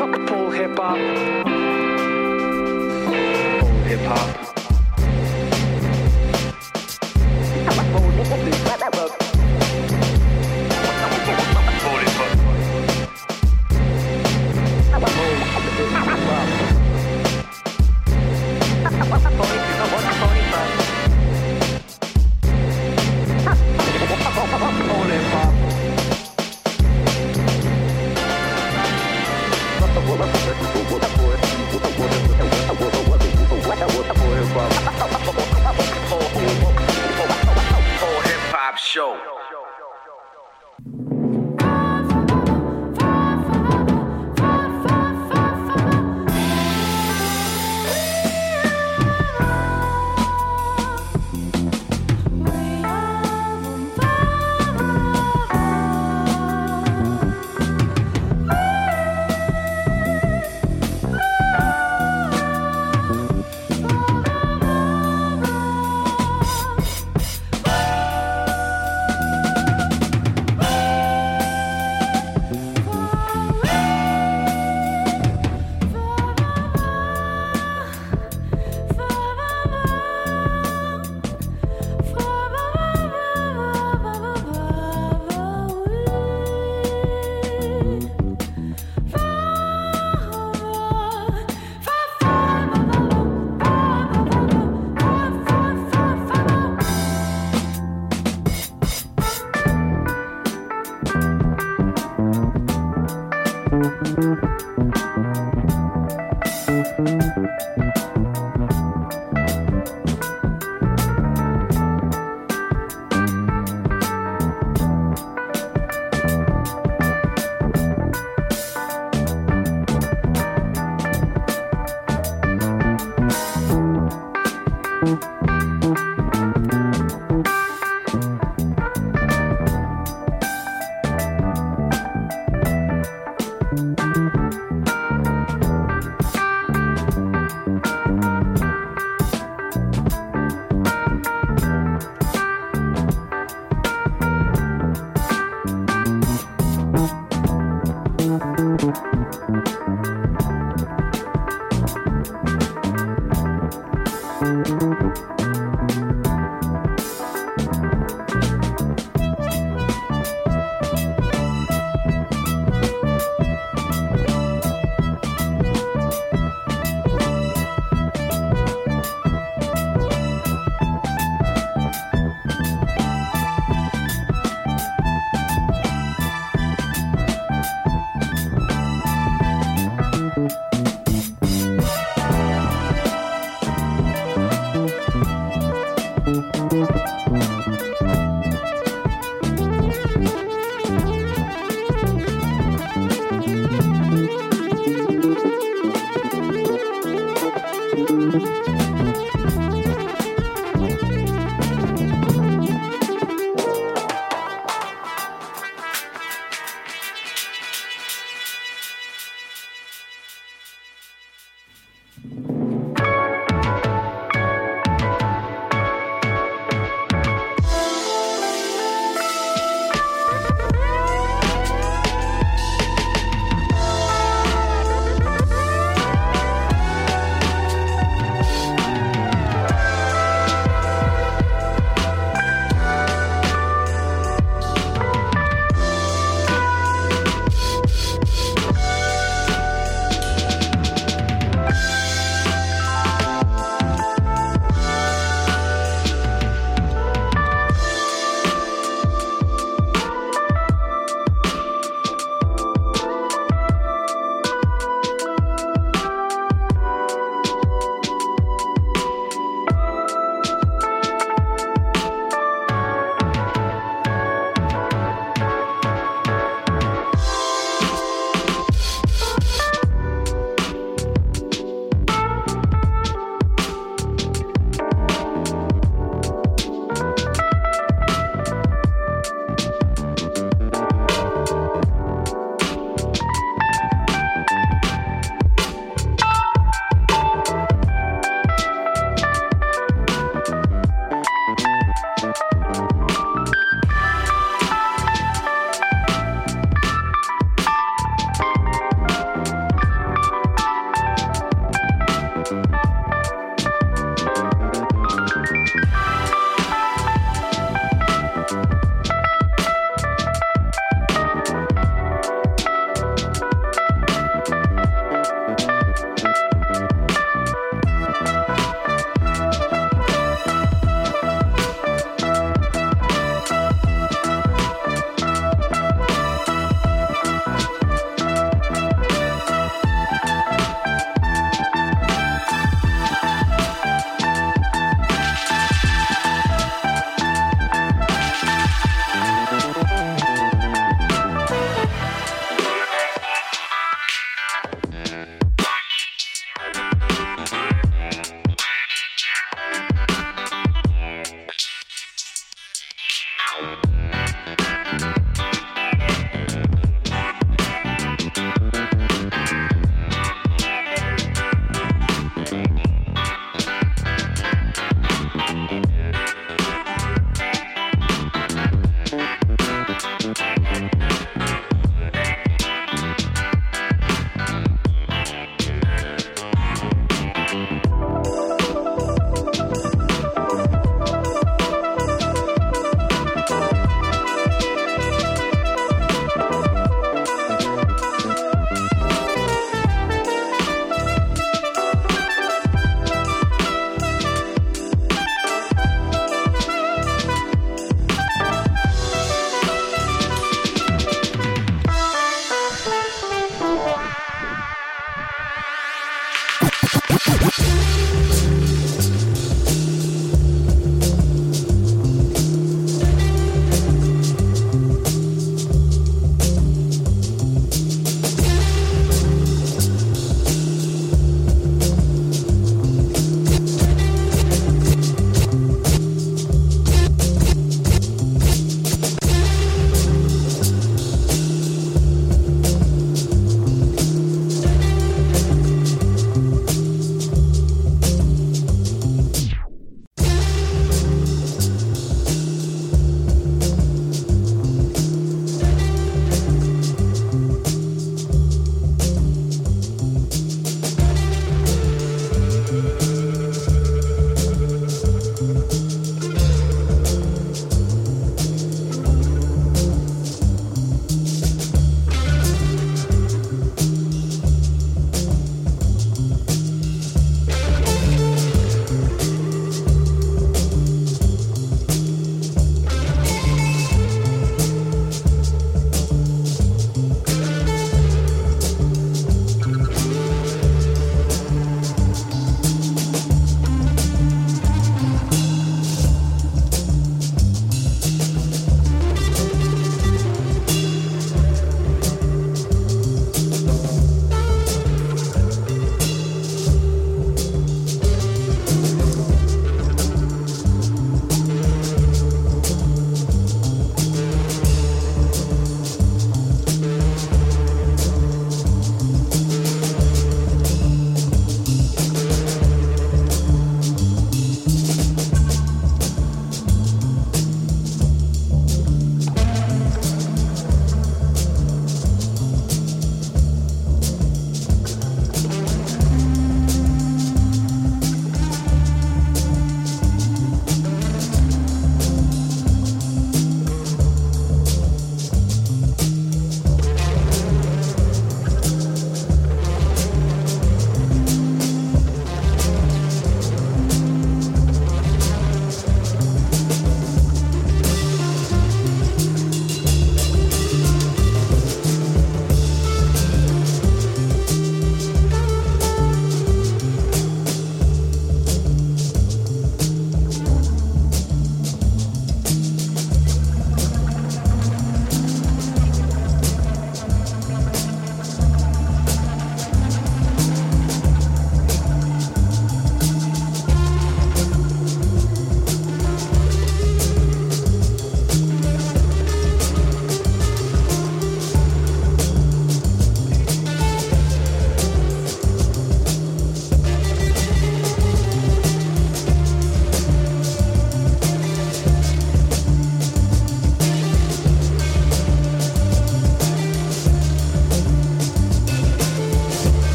Full hip hop. Full hip hop.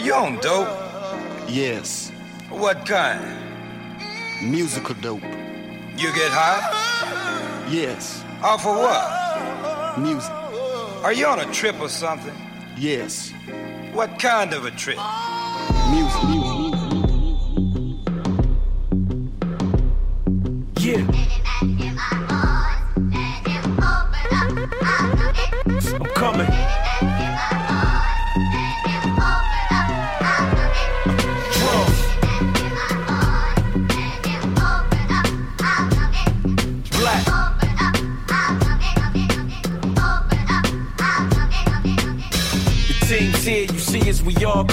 You on dope? Yes, What kind? musical dope. You get high? Yes, Off of what? music. Are you on a trip or something? Yes, What kind of a trip?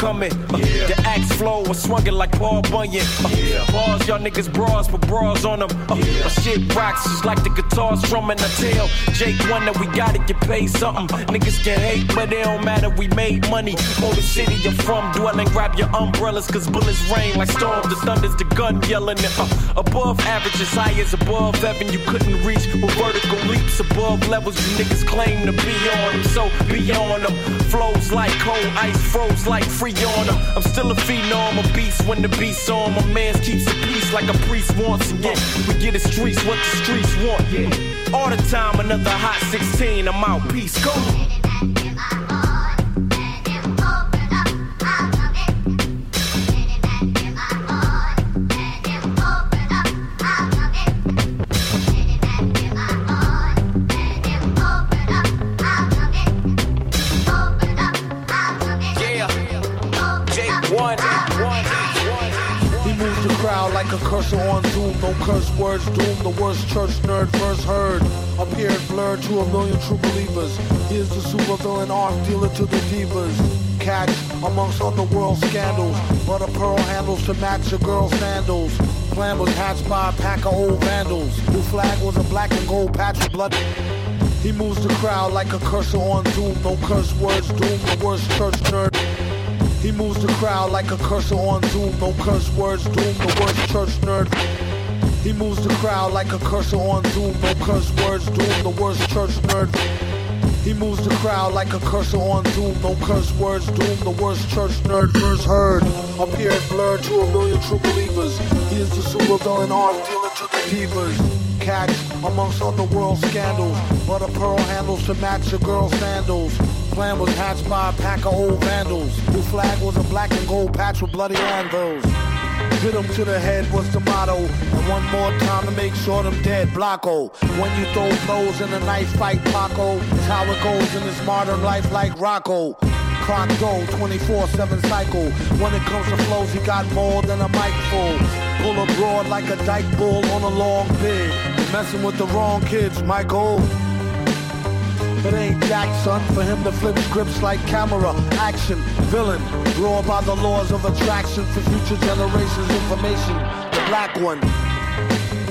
Coming. Uh, The axe flow was swung it like Paul Bunyan. Uh, Bars, y'all niggas bras, but bras on them. Uh, My shit rocks just like the guitar strumming. I tell Jake one that we gotta get paid something. Niggas can hate, but it don't matter, we made money. Motor City, you're from, dwelling, grab your umbrellas, cause bullets rain like storms. The thunder's the gun yelling. Uh, above average, as high as above heaven, you couldn't reach. With vertical leaps above levels, you niggas claim to be on them. So be on them. Flows like cold ice, froze like free on them. I'm still a phenom, a beast when the beast's on. My man keeps the peace like a priest wants. And yeah, we get the streets what the streets want. Yeah. All the time, another hot 16, I'm out. Peace, go. Doom. The worst church nerd first heard. Appeared blurred to a million true believers. He is the supervillain art dealer to the divas. Catch amongst underworld scandals. but a pearl handles to match a girl's sandals. Plan was hatched by a pack of old vandals. New flag was a black and gold patch of blood. He moves the crowd like a cursor on Doom. No curse words doom. The worst church nerd. He moves the crowd like a cursor on Zoom. No curse words doom. The worst church nerd. He moves the crowd like a cursor on Zoom. No curse words doom. The worst church nerd. He moves the crowd like a cursor on Zoom. No curse words doom. The worst church nerd first heard. Appeared blurred to a million true believers. He is the super villain art dealer to the divas. Catch amongst underworld scandals. Butter pearl handles to match a girl's sandals. Plan was hatched by a pack of old vandals. New flag was a black and gold patch with bloody anvils. Hit 'em to the head was the motto. And one more time to make sure them dead. Blocko. When you throw blows in a knife fight, Paco. It's how it goes in this modern life like Rocco. Clock go, 24-7 cycle. When it comes to flows, he got more than a mic full. Pull abroad like a dyke bull on a long bid. Messing with the wrong kids, Michael. It ain't Jack, son, for him to flip grips like camera, action, villain, raw by the laws of attraction for future generations' information. The black one.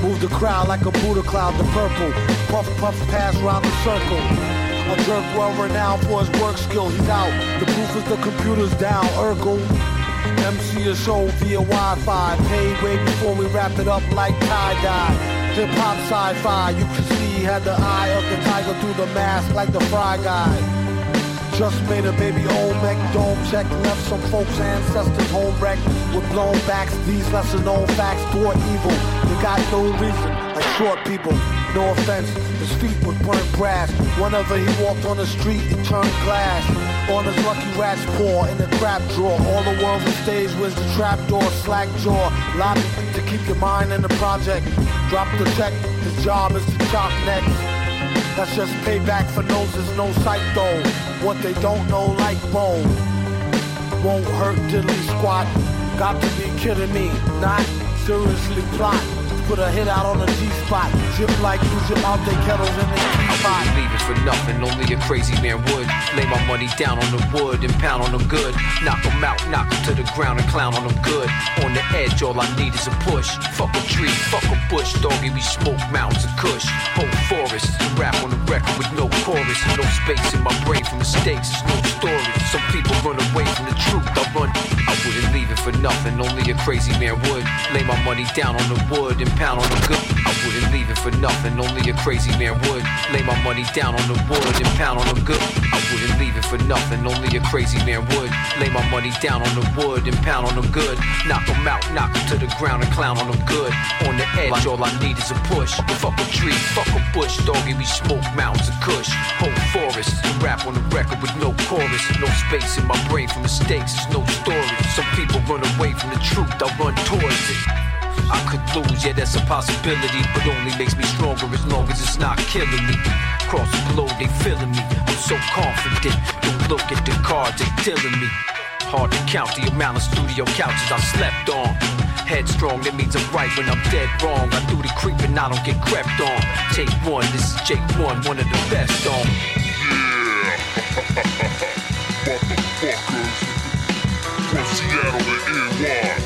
Move the crowd like a Buddha cloud, the purple. Puff, puff, pass round the circle. A jerk well renowned for his work skill, he's out. The proof is the computer's down, Urkel. MC is show via Wi-Fi. Paid way before we wrap it up like tie-dye. Hip hop sci-fi, you can see had the eye of the tiger through the mask like the fry guy. Just made a baby Olmec dome check, left some folks' ancestors home wrecked with blown backs. These lesser known facts thwart evil. They got no reason, like short people. No offense, his feet was burnt brass. Whenever he walked on the street, he turned glass. On his lucky rat's paw in the crap drawer. All the world on stage was the trap door, slack jaw. Lobby to keep your mind in the project. Drop the check, his job is to chop necks. That's just payback for noses, no sight though. What they don't know, like bone. Won't hurt diddly squat. Got to be kidding me, not seriously plot. Put a hit out on the G-spot. Zip like you zip out they kettles in the I wouldn't leave it for nothing, only a crazy man would. Lay my money down on the wood and pound on them good. Knock 'em out, knock 'em to the ground and clown on them good. On the edge, all I need is a push. Fuck a tree, fuck a bush, doggy, we smoke mountains of kush. Whole forest, rap on the record with no chorus. No space in my brain for mistakes, there's no story. Some people run away from the truth, I run. I wouldn't leave it for nothing, only a crazy man would. Lay my money down on the wood and pound on the good. I wouldn't leave it for nothing, only a crazy man would. Lay my money down on the wood and pound on the good. I wouldn't leave it for nothing, only a crazy man would. Lay my money down on the wood and pound on the good. Knock 'em out, knock 'em to the ground and clown on them good. On the edge, all I need is a push. Fuck a tree, fuck a bush, doggy, we smoke mountains of kush. Whole forest, rap on the record with no chorus. No space in my brain for mistakes, there's no story. Some people run away from the truth, I run towards it. I could lose, yeah, that's a possibility, but only makes me stronger as long as it's not killing me. Cross the globe, they feeling me. I'm so confident. Don't look at the cards, they dealing me. Hard to count the amount of studio couches I slept on. Headstrong, that means I'm right when I'm dead wrong. I do the creeping, I don't get crept on. Take one, this is Jake One, one of the best on. Yeah, Motherfuckers. From Seattle to NY.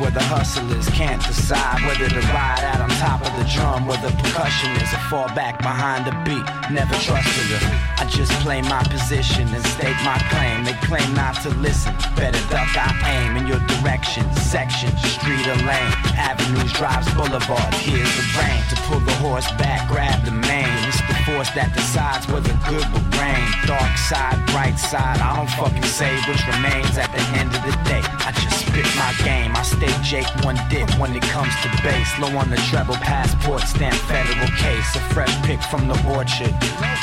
Where the hustlers can't decide whether to ride out on top of the drum or the percussion is or fall back behind the beat. Never trusted her. I just play my position and state my claim. They claim not to listen. Better duck, I aim in your direction. Section, street or lane. Avenues, drives, boulevards. Here's the rain. To pull the horse back, grab the mane. It's the force that decides whether good will reign. Dark side, bright side. I don't fucking say which remains at the end of the day. I just spit my game. I stay Jake one dip when it comes to bass. Low on the treble, passport stamp, federal case. A fresh pick from the orchard.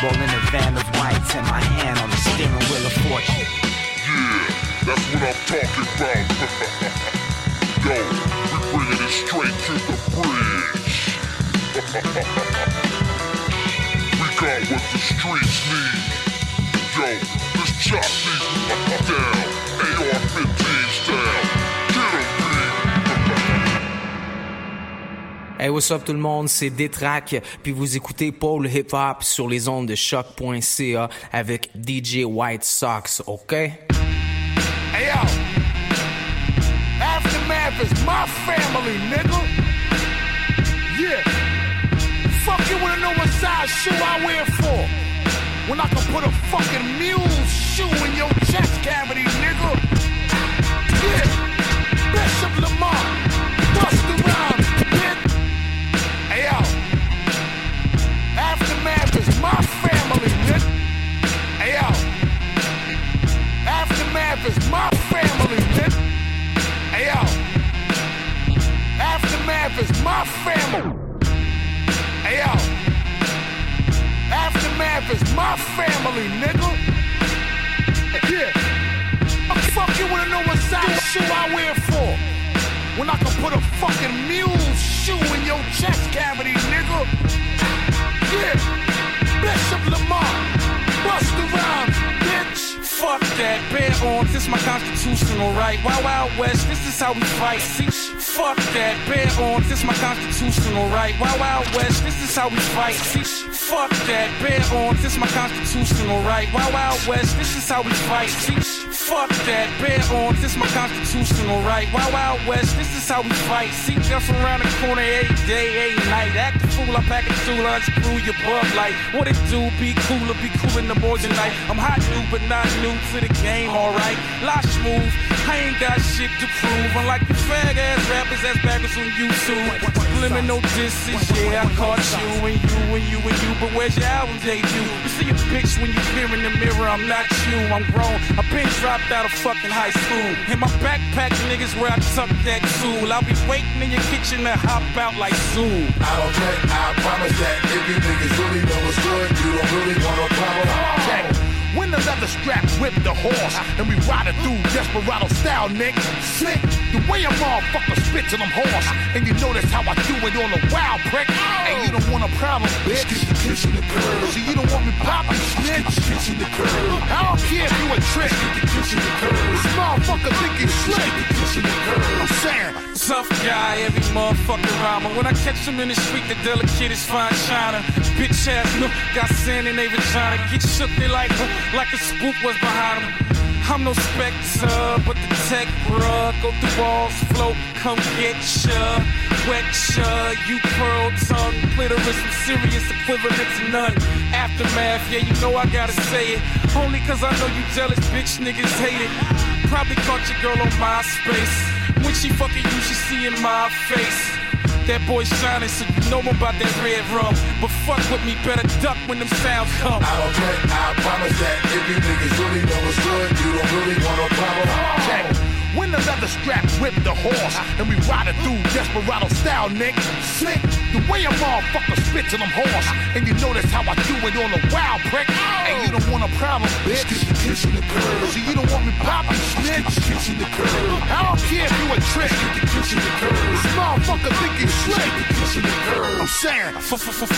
Rolling a van of whites and my hand on the steering wheel of fortune. Yeah, that's what I'm talking about. Yo, we bringing it straight to the bridge. we got what the streets need. Yo, let's chop these down. Hey, what's up tout le monde, c'est Détrac, puis vous écoutez Paul Hip Hop sur les ondes de choc.ca avec DJ White Sox, ok? Hey yo, Aftermath is my family, nigga. Yeah. Fuck you wanna know what size shoe I wear for? When I can put a fucking mule shoe in your chest cavity, nigga. Yeah. Bishop Lamar. Bitch. Hey yo. Aftermath is my family. Hey yo. Aftermath is my family, nigga. Yeah. Fuck you wanna know what size shoe I wear for? When I can put a fucking mule shoe in your chest cavity, nigga. Yeah. Bishop Lamar. Bust around, bitch. Fuck that, bare arms, this my constitutional right. Wild Wild West, this is how we fight. See, fuck that, bare arms, this my constitutional right. Wild Wild West, this is how we fight. See, fuck that, bare arms, this my constitutional right. Wild Wild West, this is how we fight. See, fuck that, bare arms, this my constitutional right. Wild Wild West, this is how we fight. See, just around the corner every day, every night. Act the fool, I pack a tool, unscrew your bug light. What it do? Be cooler, be cool in the morning tonight. I'm hot new, but not new to the game, alright. Lot smooth, I ain't got shit to prove. Unlike the fag ass rappers that's backwards on YouTube. Subliminal disses, yeah, I caught you and you and you and you, but where's your album debut? You see a bitch when you peer in the mirror, I'm not you, I'm grown. I been dropped out of fucking high school. In my backpack, niggas where I tuck that tool. I'll be waiting in your kitchen to hop out like Zoom. I don't play, I promise that if you niggas really know what's good, you don't really want no problem. Check. The leather strap whip the horse and we ride it through desperado style, Nick. Slick, the way a motherfucker spit till I'm hoarse. And you notice how I do it on the wild prick. And you don't want a problem, bitch. Kissing the curb, See, you don't want me popping, snitch. kissing the curb, I don't care if you a trick. kissing the curb, This motherfucker think he's slick. kissing the curb. I'm saying, Tough guy, every motherfucking rhymer. When I catch him in the street, the delicate is fine china. Bitch ass no, got sand in they vagina. Get shook, they like, huh, like a spook was behind him. I'm no specter, but the tech rug. Go through walls, float, come get ya. Wet ya, you pearl tongue. Clitoris with serious equivalent to none. Aftermath, yeah, you know I gotta say it. Only cause I know you jealous bitch niggas hate it. Probably caught your girl on MySpace. When she fucking you, she see in my face. That boy shining, so you know about that red rum. But fuck with me, better duck when them sounds come. I don't play, I promise that if you niggas really know what's good, you don't really want no problem. Check. When the leather strap whip the horse and we ride it through desperado style, Nick. Slick, the way a motherfucker spit to them horse, and you notice how I do it on the wild prick. And you don't want a problem, bitch. Kitchen the curb. See, you don't want me popping, snitch. Kitchen the curb. I don't care if you a trick. Kitchen the curb. This motherfucker think he's slick. Kitchen the curb. I'm saying.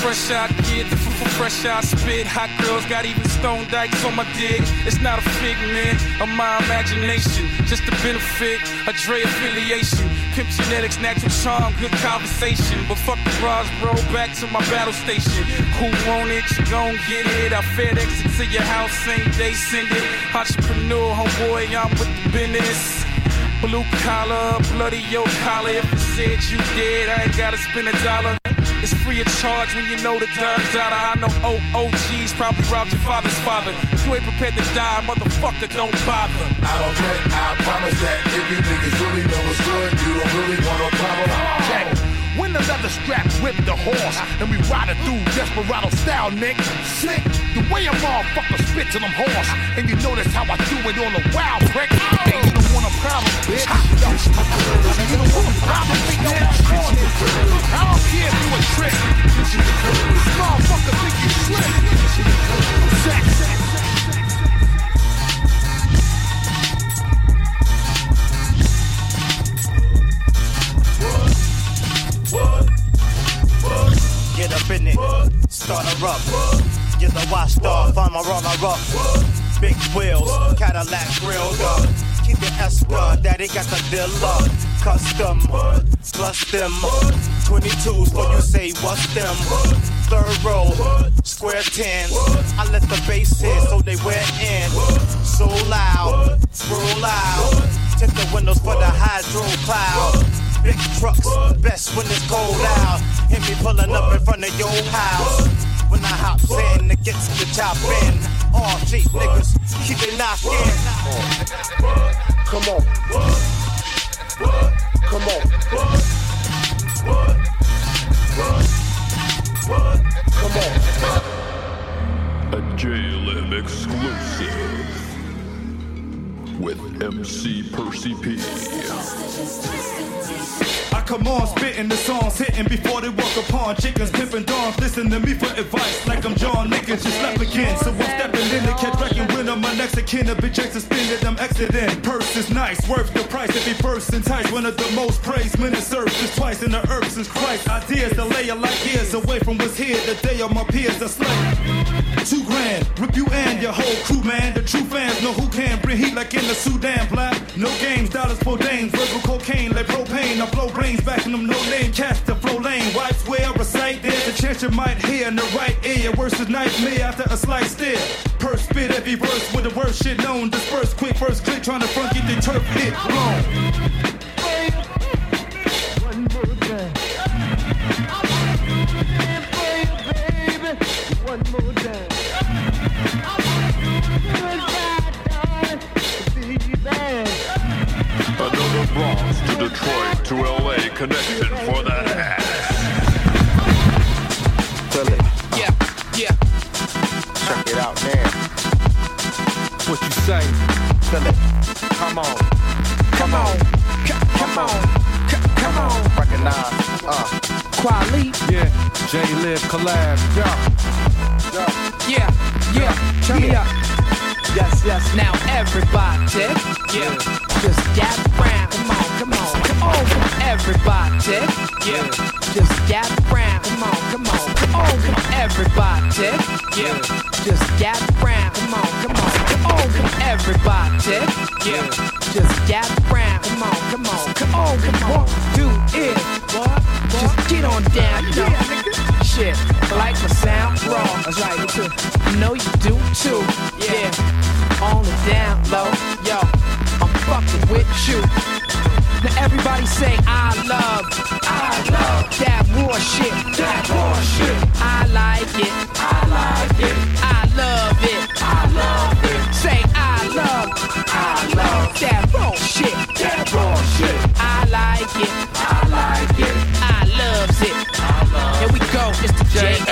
Fresh out kid, fresh out spit. Hot girls got even stone dikes on my dick. It's not a figment of my imagination, just a benefit, a Dre affiliation. Pimp genetics, natural charm, good conversation. But fuck the bras, bro, back to my battle station. Who want it? You gon' get it. I FedEx it to your house, same day, send it. Entrepreneur, homeboy, I'm with the business. Blue collar, bloody your collar. If you said you did, I ain't gotta spend a dollar. It's free of charge when you know the dirt dollar. I know OGs probably robbed your father's father. If you ain't prepared to die, motherfucker, don't bother. I don't play, I promise that if you niggas really know what's good, you don't really want no problem. Check. When the leather strap whip the horse and we ride it through desperado style, Nick. Slick, the way a motherfucker spit to them horse, and you notice how I do it on the wild prick. Oh problems, bitch. You the one problem, think I'm not strong. I don't care if you a trick. Motherfucker think you slick. Sex, Get up in it, what? start her up. Get the watchdog, find my roller up. Big wheels, Cadillac grills up. Keep the Esper, daddy got the deal up. Custom, plus them. 22s for you say what's them. Third row, square tens. I let the bass hit so they wear in. So loud, roll loud. Tint the windows for the hydro cloud. Big trucks, best when it's cold out. Hit me pulling up in front of your house. When I hops in, it gets to the top end. All cheap niggas, keep it knocking. Come on. Come on. Come on. A JLM exclusive with MC Percy P. Come on spitting the songs, hitting before they walk upon chickens, pimping dawns. Listen to me for advice, like I'm John Nickens, just left again. So I'm stepping in to catch wrecking winner. My next of kin, a bitch X suspended, I'm exiting. Purse is nice, worth the price. If he first entice, one of the most praised men in twice in the earth since Christ. Ideas to lay a light years away from what's here. The day of my peers are slain. Two grand, rip you and your whole crew, man. The true fans know who can bring heat like in the Sudan, black. No games, dollars for dames, verbal cocaine, like propane. I blow brains back in them no name, cast the flow lane. Wipes where I recite, there's a chance you might hear in the right ear. Worse is nightmare after a slight stare. Purse spit every verse with the worst shit known. Disperse quick first click, trying to front get the turf hit blown. One more time. Another Bronx to Detroit to LA connection for that ass. Feel it. Yeah, yeah. Check it out now. What you say? Feel it. Come on. Come on. Come on. Come on. Recognize. Uh. Quali. Yeah. J Live collab. Yo. Yeah, yeah, turn me up. Yes, yes. Now everybody, yeah, just gather round. Come on, come on, come on, everybody, yeah, just gather round. Come on, come on, come on, everybody, yeah, just gather round. Come on, come on, everybody, yeah, just gather round. Come on, come on, come on, come on, do it, what? Just get on down, you know. Shit, I like my sound raw. That's right, me too. I know you do too. Yeah. on the down low. Yo, I'm fucking with you. Now everybody say I love, I love that war shit, that war shit. I like it, I like it. I love it, I love it.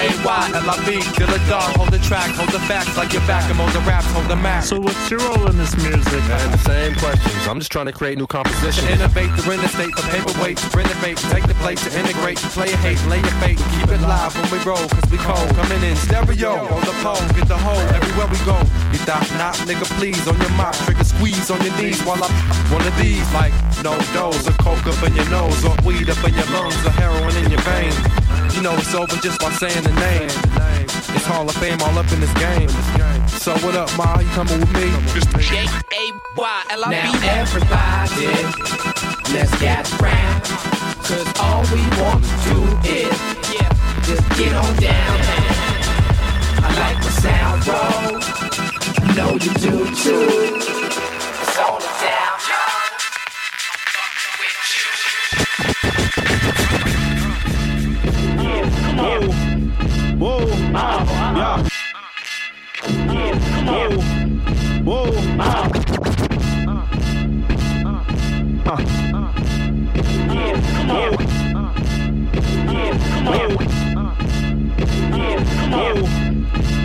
The J A Y. L-I-V, till the dog, hold the track, hold the facts like your back, I'm hold the raps, hold the map. So what's your role in this music? Man, the same questions. I'm just trying to create new To compositions. innovate the real estate for paperweights, renovate, take the place to integrate, play a hate, lay your fate, keep it live when we roll, cause we cold, coming in stereo, on the pole, get the hole, everywhere we go. You thought not, nigga, please, on your mouth, trigger squeeze on your knees while I one of these, like no dose, or coke up in your nose, or weed up in your lungs, or heroin in your veins. You know it's over just by saying the name. It's Hall of Fame all up in this game. So what up, Ma? You coming with me? J A Y L I V. Now everybody, let's get round. Cause all we want to do is just get on down. I like the sound roll. I know you do too. Whoa, yeah. Whoa, whoa.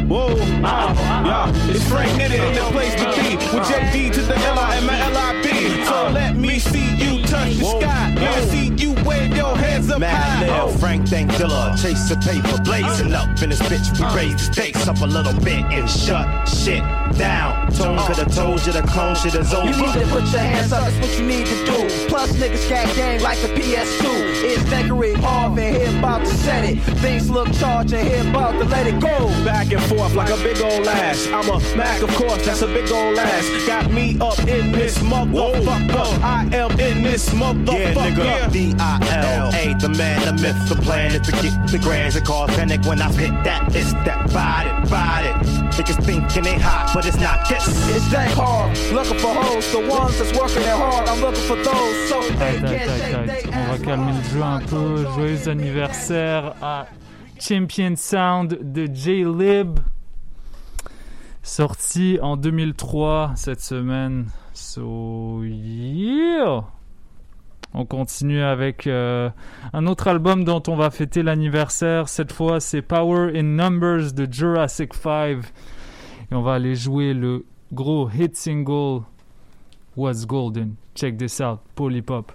Whoa, yeah. It's Frank Nitty in the place to be with JD to the L-I and my L-I-B. So let me see touch the sky. Let me see you wave your hands up Mad high. Lil, Frank Thank Killer, uh. chase the paper, blazing uh. up in this bitch. We uh. raise the stakes up a little bit and shut shit down. Tone could have told you the clone shit is over. You need to put your hands up, that's what you need to do. Plus, niggas got game like the PS2. It's Thackeray Harv and here about to set it. Things look charged and here about to let it go. Back and forth like a big old ass. I'm a Mac, of course, that's a big old ass. Got me up in this motherfucker. I am in this Yeah, motherfucker. nigga, D-I-L-A, the man, the myth, the plan is to get the grands and cause panic when I hit that. It's that body, body. Niggas thinking they hot, but it's not this. It's that hard, looking for hoes, the ones that's working it hard. I'm looking for those, so they they On va calmer le jeu un peu. Joyeux anniversaire à Champion Sound de J-Lib. Sorti en 2003 cette semaine. So, yeah! On continue avec euh, un autre album dont on va fêter l'anniversaire. Cette fois, c'est Power in Numbers de Jurassic 5. Et on va aller jouer le gros hit single Was Golden? Check this out, Polypop.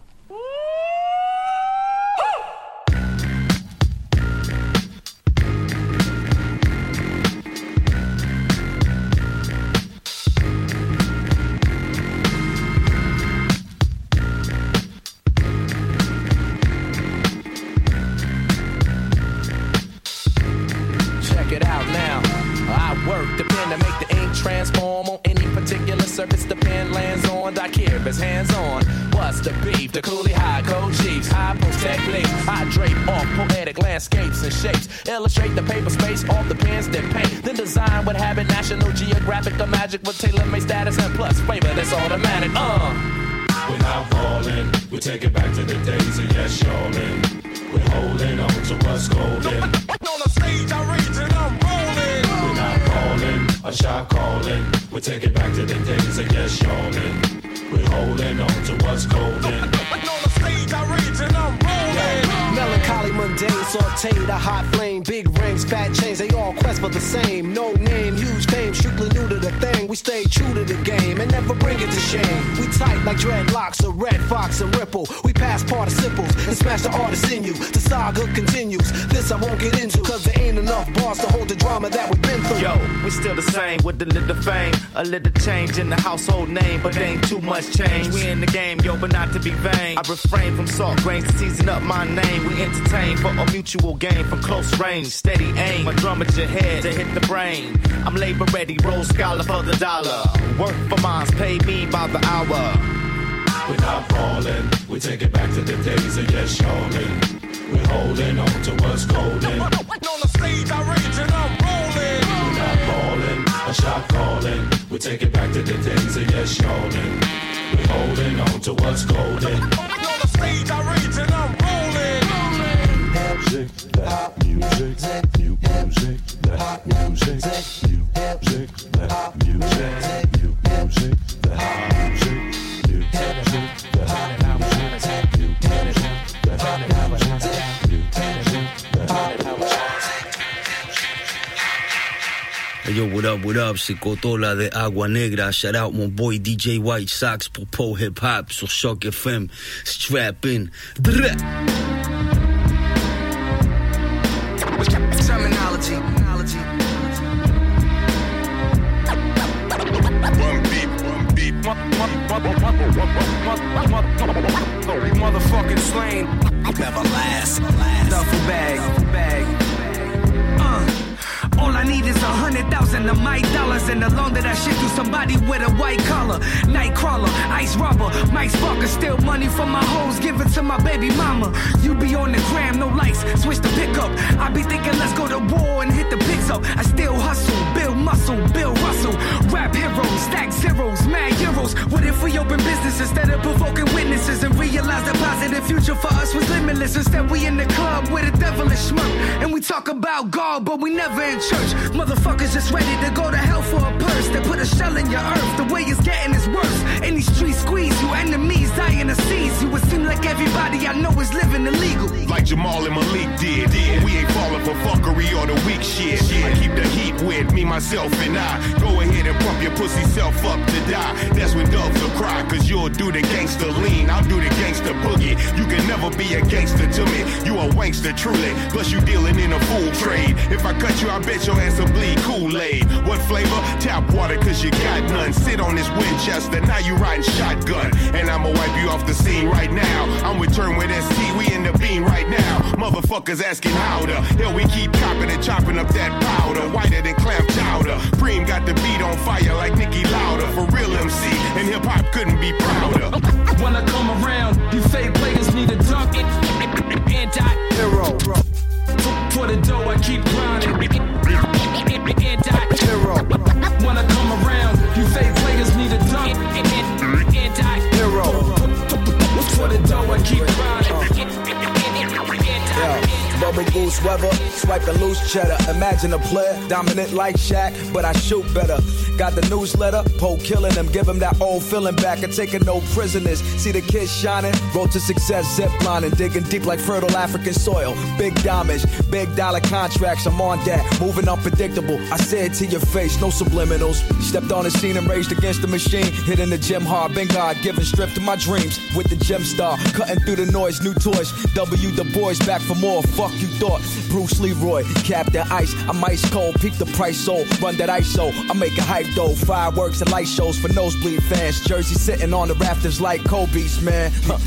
It out now. I work the pen to make the ink transform on any particular surface the pen lands on. I care if it's hands on. What's the beef? The coolie high code chiefs, high post techniques. I drape off poetic landscapes and shapes. Illustrate the paper space off the pens that paint. Then design what habit National Geographic or magic with tailor made status and plus flavor that's automatic. Uh. We're not falling, we take it back to the days of yes, y'allin'. We're holding on to what's golden. On the stage, I a shot calling. We take it back to the days of yes, y'allin'. We're holding on to what's golden. On the stage, I Mundane, sauteed, a hot flame, big rings, fat chains, they all quest for the same. No name, huge fame, strictly new to the thing. We stay true to the game and never bring it to shame. We tight like dreadlocks, a red fox, and ripple. We pass participles and smash the artist in you. The saga continues. This I won't get into, cause there ain't enough bars to hold the drama that we've been through. Yo, we still the same with a little fame, a little change in the household name, but ain't too much change. We in the game, yo, but not to be vain. I refrain from salt grains to season up my name. We entertain for a mutual gain from close range, steady aim. My drum at your head to hit the brain. I'm labor ready, roll scholar for the dollar. Work for mines, pay me by the hour. We're not falling, we take it back to the days of yes, y'allin'. We're holding on to what's golden. On the stage, I rage and I'm rolling. We're not calling, a shot calling. We take it back to the days of yes, yawning. We're holding on to what's golden. On the stage I rage and I'm rolling. Yo, what up, what up, Cotola de Agua Negra. Shout out mon boy DJ White Sox pour Pro Hip Hop sur Shock FM. Strap in. Drrr. Motherfucking slain. Never last. Duffel bag. All I need is a hundred thousand of my dollars and the loan that I shit to somebody with a white collar. Night crawler, ice rubber, Mike Sparker, steal money from my hoes, give it to my baby mama. You be on the gram, no likes, switch the pickup. I be thinking let's go to war and hit the picks up. I still hustle, build muscle, Bill Russell. Rap heroes, stack zeros, mad euros. What if we open business instead of provoking witnesses and realize the positive future for us was limitless? Instead, we in the club with a devilish smirk. And we talk about God, but we never in church. Motherfuckers just ready to go to hell for a purse. They put a shell in your earth. The way it's getting is worse. In these streets, squeeze you enemies, dying to seize you. It seem like everybody I know is living illegal. Like Jamal and Malik did. did. We ain't falling for fuckery or the weak shit. I keep the heat with me, myself, and I. Go ahead and pump your pussy self up to die. That's when doves will cry, cause you'll do the gangster lean. I'll do the gangster boogie. You can never be a gangster to me. You a wankster truly. Plus you dealing in a fool trade. If I cut you, I bet your ass will bleed Kool-Aid. What flavor? Tap water, cause you got none. Sit on this Winchester, now you riding shotgun. And I'ma wipe you off the scene right now. I'm with Turn with ST, we in the bean right now. Motherfuckers asking how to. Hell, we keep copping and chopping up that powder. Whiter than clam chowder. Preem got the beat on fire like Nicky Lauder. For real MC, and hip hop couldn't be prouder. Goose weather, swiping loose cheddar. Imagine a player dominant like Shaq, but I shoot better. Got the newsletter, Poe killing them, give him that old feeling back and taking no prisoners. See the kids shining, road to success, zip lining, digging deep like fertile African soil. Big diamonds, big dollar contracts, I'm on that. Moving unpredictable, I say it to your face, no subliminals. Stepped on the scene and raged against the machine, hitting the gym hard, been God given strip to my dreams with the gem star, cutting through the noise, new toys. W the boys back for more, fuck you thought. Bruce Leroy, Captain Ice, I'm ice cold, peep the price so run that ISO. I make a hype though, fireworks and light shows for nosebleed fans. Jersey sitting on the rafters like Kobe's, man. Huh.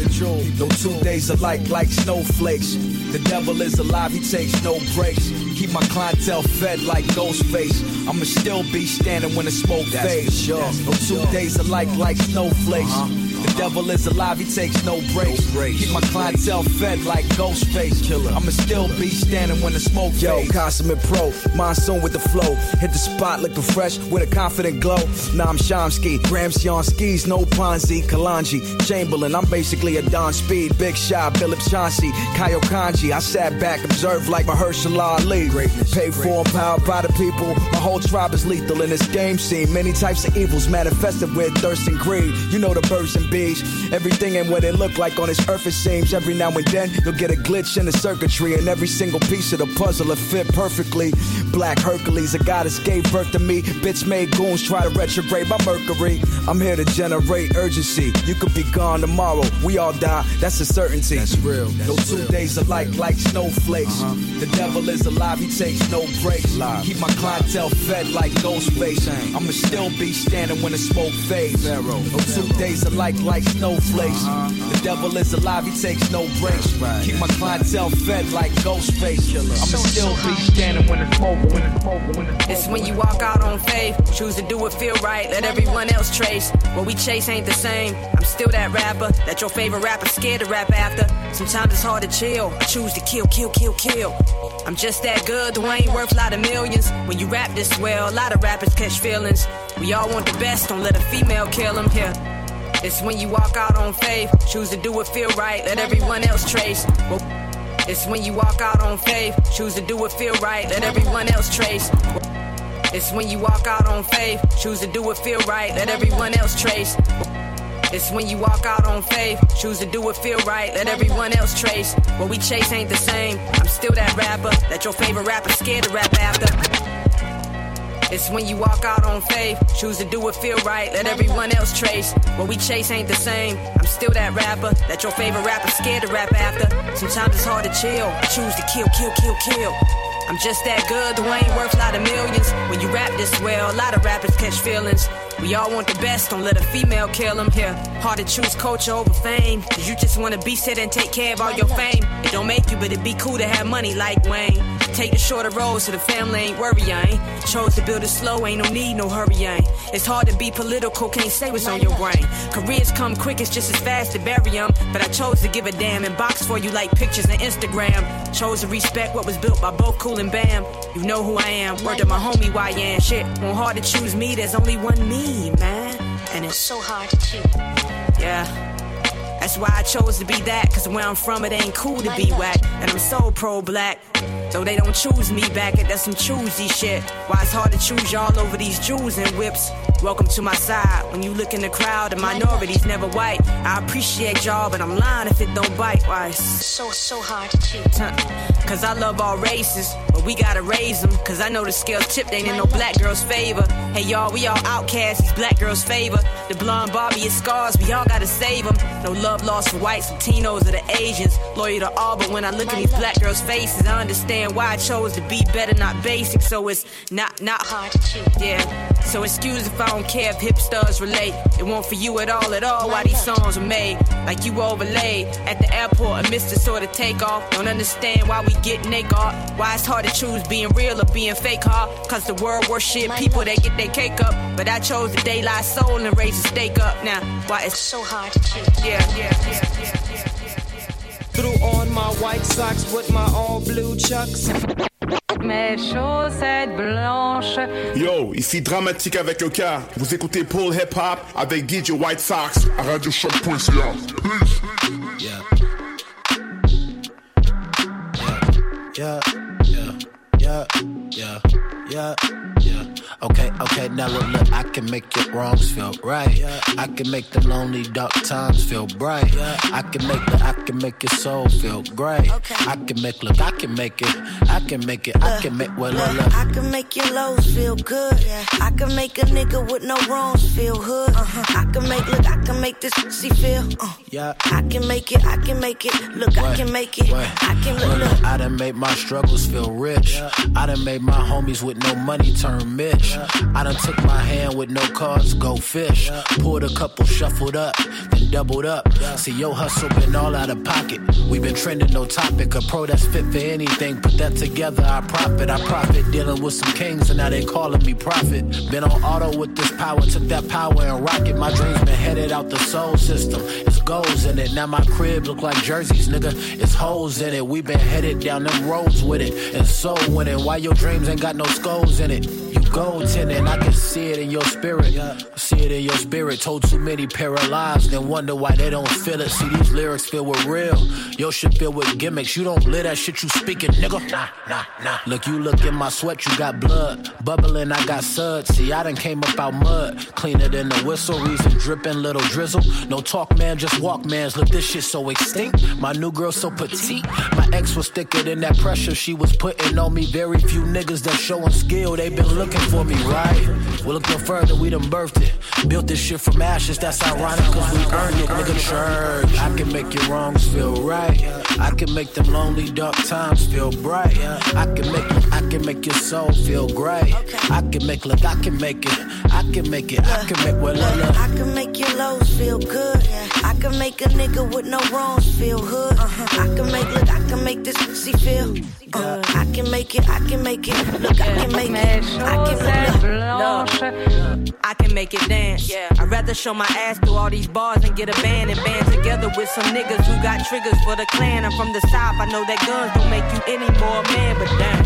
No two days alike like snowflakes. The devil is alive, he takes no breaks. Keep my clientele fed like Ghostface. I'ma still be standing when the smoke fades. Sure. No two days alike like snowflakes. The devil is alive, he takes no breaks. Keep my clientele fed like Ghostface. Killer. I'ma still be standing when the smoke Yo, fades. consummate pro, monsoon with the flow. Hit the spot looking fresh with a confident glow. Nah, I'm Shamsky, Gramsci on skis, no Ponzi, Kalanji, Chamberlain. I'm basically a Don Speed, Big Shot, Philip Chauncey, Kyle Kanji. I sat back, observed like Mahershala Ali. Paid for and powered by the people. My whole tribe is lethal in this game scene. Many types of evils manifested with thirst and greed. You know the birds and bees. Everything ain't what it look like on this earth, it seems. Every now and then, you'll get a glitch in the circuitry, and every single piece of the puzzle will fit perfectly. Black Hercules, a goddess gave birth to me. Bitch made goons try to retrograde my Mercury. I'm here to generate urgency. You could be gone tomorrow. We all die, that's a certainty. That's real. no two days alike like snowflakes. The devil is alive, he takes no breaks. Keep my clientele fed like Ghostface. I'ma still be standing when the smoke fades. No two days alike like snowflakes. Uh-huh. The devil is alive, he takes no breaks. Keep my clientele fed like Ghostface. I'ma still be standing when it's smoke, when the smoke, when the smoke. It's It's when you walk out on faith, choose to do what feel right, let everyone else trace. What we chase ain't the same. I'm still that rapper that your favorite rapper scared to rap after. Sometimes it's hard to chill. I choose to kill, kill, kill, kill. I'm just that good, though I ain't worth a lot of millions. When you rap this well, a lot of rappers catch feelings. We all want the best, don't let a female kill them here. It's when you walk out on faith, choose to do what feel right, let everyone else trace. It's when you walk out on faith, choose to do what feel right, let everyone else trace. It's when you walk out on faith, choose to do what feel right, let everyone else trace. It's when you walk out on faith, choose to do what feel right, let everyone else trace. What we chase ain't the same. I'm still that rapper that your favorite rapper scared to rap after. It's when you walk out on faith, choose to do what feel right, let everyone else trace. What we chase ain't the same. I'm still that rapper that your favorite rapper scared to rap after. Sometimes it's hard to chill, I choose to kill, kill, kill, kill. I'm just that good, though I ain't worth a lot of millions. When you rap this well, a lot of rappers catch feelings. We all want the best, don't let a female kill them here. Hard to choose culture over fame, cause you just wanna be sit and take care of all your fame. It don't make you, but it'd be cool to have money like Wayne. Take the shorter road so the family ain't worry, I ain't. Chose to build it slow, ain't no need, no hurry, I ain't. It's hard to be political, can't say what's on your brain. Careers come quick, it's just as fast to bury them. But I chose to give a damn and box for you like pictures and Instagram. Chose to respect what was built by both Cool and Bam. You know who I am, word to my homie YN. Shit, won't hard to choose me, there's only one me, man. And it's so hard to choose. Yeah. That's why I chose to be that, cause where I'm from it ain't cool to be whack. And I'm so pro black. Though they don't choose me back, it that's some choosy shit. Why it's hard to choose y'all over these Jews and whips. Welcome to my side. When you look in the crowd, the minorities never white. I appreciate y'all, but I'm lying if it don't bite. Why it's so, so hard to choose. Cause I love all races, but we gotta raise them. Cause I know the scales tipped ain't in no black girl's favor. Hey y'all, we all outcasts, these black girls' favor. The blonde Barbie is scars, we all gotta save them. No love lost for whites, Latinos, or the Asians. Loyal to all, but when I look at these black girls' faces, I understand why I chose to be better, not basic. So it's not, not hard to choose. Yeah. So excuse if I don't care if hipsters relate. It won't for you at all, at all. Why these songs are made like you overlaid at the airport, amidst the sort of takeoff. Don't understand why we get naked. Why it's hard to choose being real or being fake, huh? Cause the world worship people that get their cake up. But I chose the daylight soul and raise the stake up. Now, why it's so hard to choose? Yeah, yeah, yeah, yeah. Threw on my white socks with my all blue chucks. Mes chaussettes blanches. Yo, ici Dramatique avec le cas. Vous écoutez Paul Hip Hop avec DJ White Sox à RadioShock.ca. Peace. Yeah. Yeah, yeah, yeah, yeah, yeah, yeah. Okay, okay, now look, look, I can make your wrongs feel right. I can make the lonely dark times feel bright. I can make the, I can make your soul feel great. I can make, look, I can make it, I can make it, I can make, well, look, look. I can make your lows feel good. I can make a nigga with no wrongs feel hood. I can make, look, I can make this pussy feel. Uh. Yeah. I can make it, I can make it. Look, I can make it. I can look, look. I done made my struggles feel rich. I done made my homies with no money turn Mitch. I done took my hand with no cards, go fish. Pulled a couple, shuffled up, then doubled up. See, yo hustle been all out of pocket. We been trending, no topic. A pro that's fit for anything. Put that together, I profit. I profit dealing with some kings, and now they calling me prophet. Been on auto with this power, took that power and rocket. My dreams been headed out the soul system. It's goals in it. Now my crib look like jerseys, nigga. It's holes in it. We been headed down them roads with it. And so winning. Why your dreams ain't got no skulls in it? You gold tinted, I can see it in your spirit. See it in your spirit. Told too many paralyzed, then wonder why they don't feel it. See these lyrics filled with real. Your shit filled with gimmicks. You don't live that shit you speaking, nigga. Nah, nah, nah. Look, you look in my sweat, you got blood. Bubbling, I got suds. See, I done came up out mud. Cleaner than the whistle, reason dripping, little drizzle. No talk, man, just walk, mans. Look, this shit so extinct. My new girl so petite. My ex was thicker than that pressure she was putting on me. Very few niggas that showing skill, they been looking for me, right? We'll look no further, we done birthed it. Built this shit from ashes, that's ironic, cause we earned it, nigga. Church. I can make your wrongs feel right. I can make them lonely, dark times feel bright. I can make I can make your soul feel great. I can make look, I can make it. I can make it. I can make well, look, look. I can make your lows feel good. I can make a nigga with no wrongs feel hood. I can make look, I can make this pussy feel. Uh, I can make it, I can make it. Look, I can make it. I can make it. Look, I can make it dance. Yeah. I'd rather show my ass through all these bars and get a band and band together with some niggas who got triggers for the clan. I'm from the south, I know that guns don't make you any more man, but damn.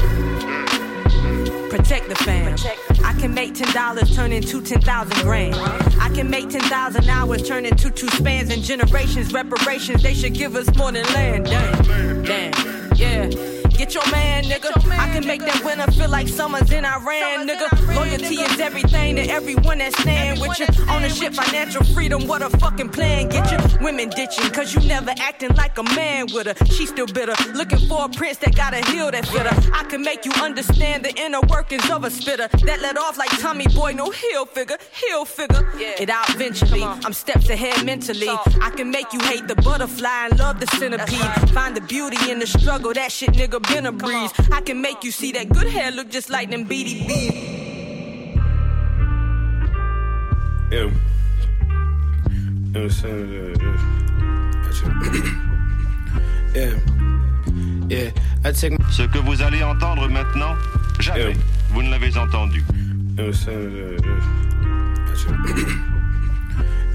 Protect the fam. I can make ten dollars turn into ten thousand grand. I can make ten thousand hours turn into two spans and generations. Reparations, they should give us more than land. Damn, damn, yeah. Get your man, nigga. I can make that winter feel like summer's in Iran, nigga. Loyalty is everything to everyone that stand with you. Ownership, financial freedom, what a fucking plan. Get you women ditching, cause you never acting like a man with her. She still bitter, looking for a prince that got a heel that fit her. I can make you understand the inner workings of a spitter that let off like Tommy Boy, no heel figure, heel figure. It out eventually. I'm steps ahead mentally. I can make you hate the butterfly and love the centipede. Find the beauty in the struggle, that shit nigga been a breeze. I can make you see that good hair look just like them BDB. Yeah. Yeah. Yeah. I take my Ce que vous allez entendre maintenant, jamais vous ne l'avez entendu.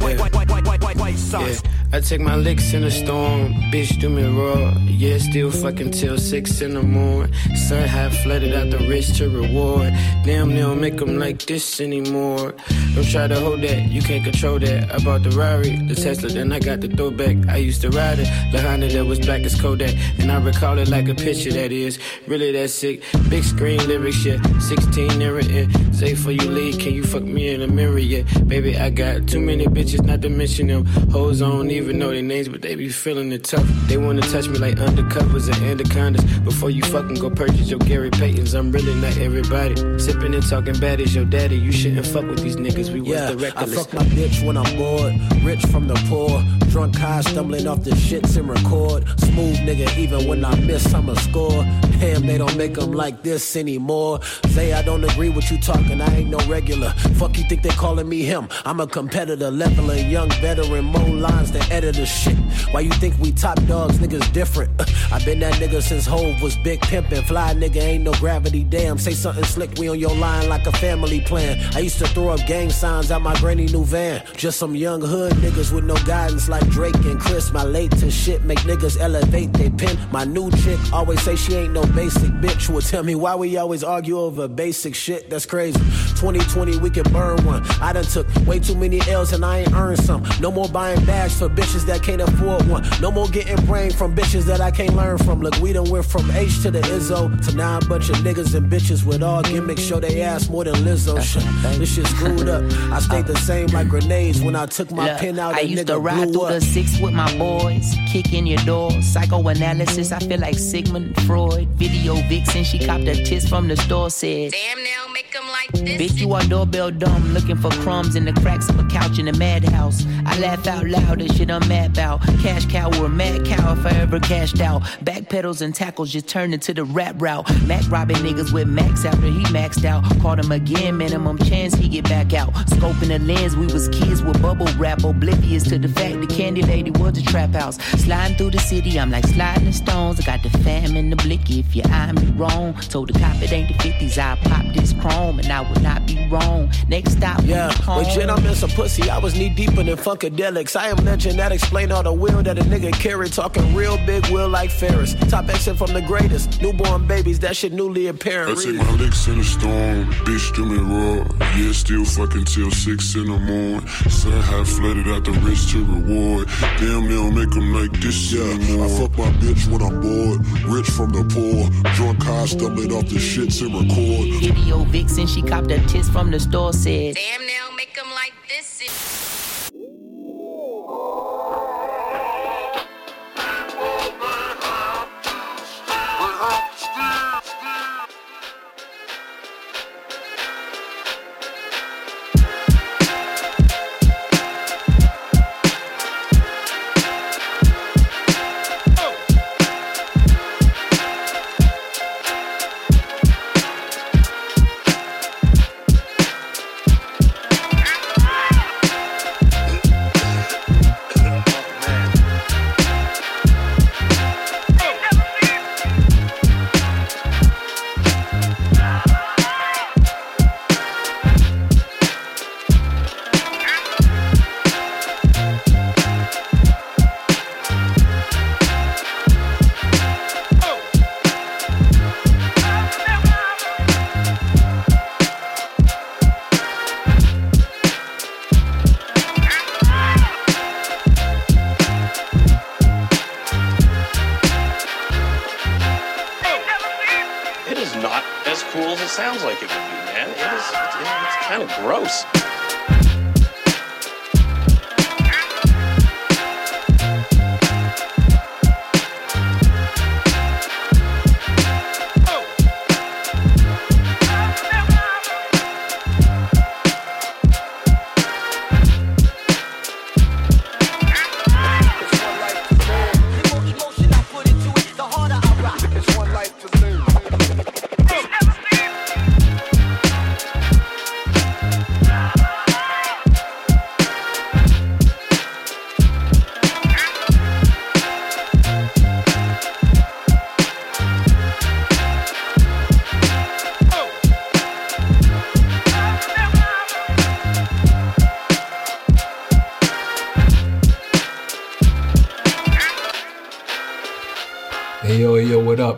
Yeah, I take my licks in the storm, bitch do me raw. Yeah, still fucking till six in the morning. Sun half flooded out the wrist to reward. Damn, they don't make them like this anymore. Don't try to hold that, you can't control that. I bought the Rari, the Tesla, then I got the throwback. I used to ride it, the Honda that was black as Kodak. And I recall it like a picture that is really that sick. Big screen lyrics, shit. 16 near it. Say for you leave, can you fuck me in the mirror yet? Baby, I got too many bitches, not to mention them. Hoes I don't even know their names, but they be feeling it tough. They wanna touch me like undercovers and anacondas. Before you fucking go purchase your Gary Paytons, I'm really not everybody. Sipping and talking bad as your daddy. You shouldn't fuck with these niggas. We was Yeah, the I fuck my bitch when I'm bored. Rich from the poor. Drunk high, stumbling off the shits and record. Smooth nigga, even when I miss, I'ma score. Damn, they don't make them like this anymore. Say I don't agree with you talking, I ain't no regular. Fuck you think they calling me him? I'm a competitor, leveling young veteran, more lines than editor shit. Why you think we top dogs? Niggas different. I been that nigga since Hove was big pimpin'. Fly nigga ain't no gravity. Damn, say something slick, we on your line like a family plan. I used to throw up gang signs out my granny new van. Just some young hood niggas with no guidance like Drake and Chris. My latest shit make niggas elevate they pin. My new chick always say she ain't no basic bitch. Will tell me why we always argue over basic shit. That's crazy. 2020 we can burn one. I done took way too many L's and I ain't earned some. No more buying bags for bitches that can't afford one. No more getting brain from bitches that I can't learn from. Look, we done went from H to the Izzo to now a bunch of niggas and bitches with all gimmicks. Show they ass more than Lizzo. Shit, This shit screwed up. I stayed the same like grenades when I took my Look, pen out I used nigga to ride through up. The six with my boys, kick in your door, psychoanalysis. I feel like Sigmund Freud. Video vixen, she copped a tits from the store, said, Damn, now make them like this. Bitch, you are doorbell dumb, looking for crumbs in the cracks of a couch in a madhouse. I laugh out loud, this shit I'm mad about. Cash cow or mad cow if I ever cashed out. Back pedals and tackles just turned into the rap route. Mac robbing niggas with max after he maxed out. Caught him again, minimum chance he get back out. Scoping the lens, we was kids with bubble wrap, oblivious to the fact the candy lady was a trap house. Sliding through the city, I'm like sliding the stones. I got the fam in the blicky if you eye me wrong. Told the cop it ain't the 50s, I pop this chrome I would not be wrong. Next stop, Yeah, legit, I'm in some pussy. I was knee deep in funkadelics. I am legend that explain all the will that a nigga carry. Talking real big will like Ferris. Top exit from the greatest. Newborn babies, that shit newly apparent. I take my licks in the storm, bitch do me raw. Yeah, still fucking till six in the morning. Sun half flooded out the wrist to reward. Damn, they don't make them like this yeah, anymore. I fuck my bitch when I'm bored. Rich from the poor. Drunk high, stumbling off the shits and record. Video vixen, she copped her tits from the store, said, Damn, now make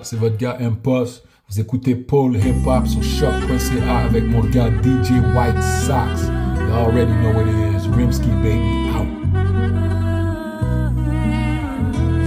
C'est votre gars Impost. Vous écoutez Paul Hip Hop sur choc.ca avec mon gars DJ White Sox. You already know what it is. Rimsky baby.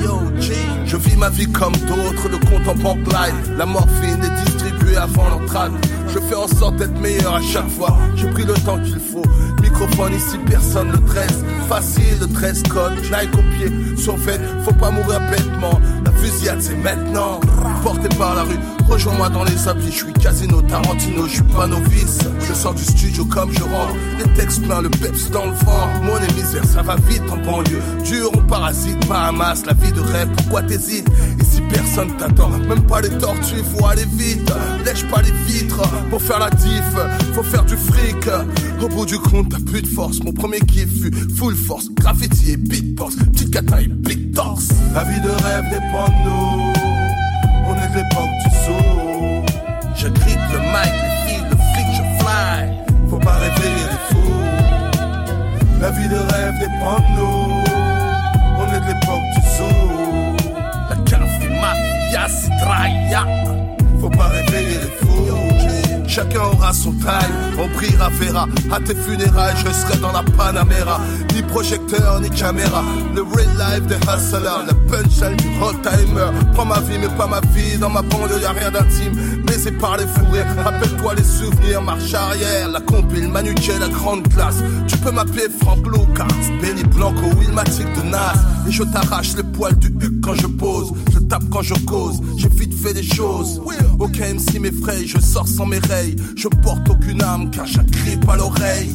Yo, G, je vis ma vie comme d'autres, le compte en banque live. La morphine est distribuée avant l'entrade. Je fais en sorte d'être meilleur à chaque fois. J'ai pris le temps qu'il faut. Microphone ici, personne ne dresse. Facile, le dress code, Nike au pied, survêt, faut pas mourir bêtement. La fusillade c'est maintenant. Porté par la rue, rejoins-moi dans les habits. Je suis casino Tarantino, je suis pas novice. Je sors du studio comme je rentre. Les textes pleins, le peps dans le vent. Mon misère, ça va vite en banlieue. Dur, on parasite, Bahamas, la vie de rêve. Pourquoi t'hésites? Ici personne t'attend, même pas les tortues, faut aller vite. Lèche pas les vitres pour faire la diff. Faut faire du fric. Au bout du compte, t'as plus de force. Mon premier kiff fut full force, graffiti et beatbox, petit catin et big torse. La vie de rêve dépend de nous. L'époque du saut. Je grippe le mic, les filles, le flic, je fly. Faut pas réveiller les fous. La vie de rêve dépend de nous. On est de l'époque du saut. La des mafia, c'est Chacun aura son taille, on priera verra À tes funérailles, je serai dans la Panamera. Ni projecteur, ni caméra. Le real life des hustlers. Le punchline du road timer. Prends ma vie, mais pas ma vie. Dans ma banlieue, y'a rien d'intime. Baisé par les fourrés. Rappelle-toi les souvenirs, marche arrière. La compile, Manuquet, la grande classe. Tu peux m'appeler Frank Lucas. Benny Blanco, Wilmatic de Nas. Et je t'arrache les poils du huc quand je pose tape quand je cause J'ai vite fait des choses Ok MC m'effraie, je sors sans mes règles je porte aucune âme car chaque grippe à l'oreille.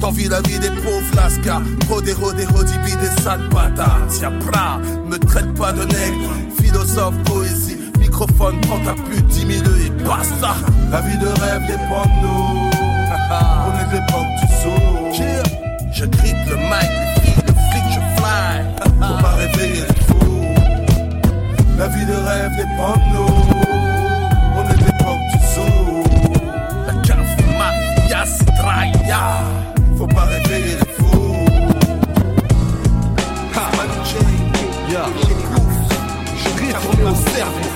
T'envis la vie des pauvres lascar, rodé, rodé, rodibi des sales bâtards. Tiens, pra, me traite pas de nègre, philosophe, poésie, microphone, prends ta pute, dis-le et basta. La vie de rêve dépend de nous. On est de l'époque du saut. Je grippe le mic, les filles, le flic, je fly. Faut pas réveiller les fous. La vie de rêve dépend de nous. On est de l'époque du saut. Traïa, faut pas réveiller les fous. Ha, yeah. Je mon cerveau.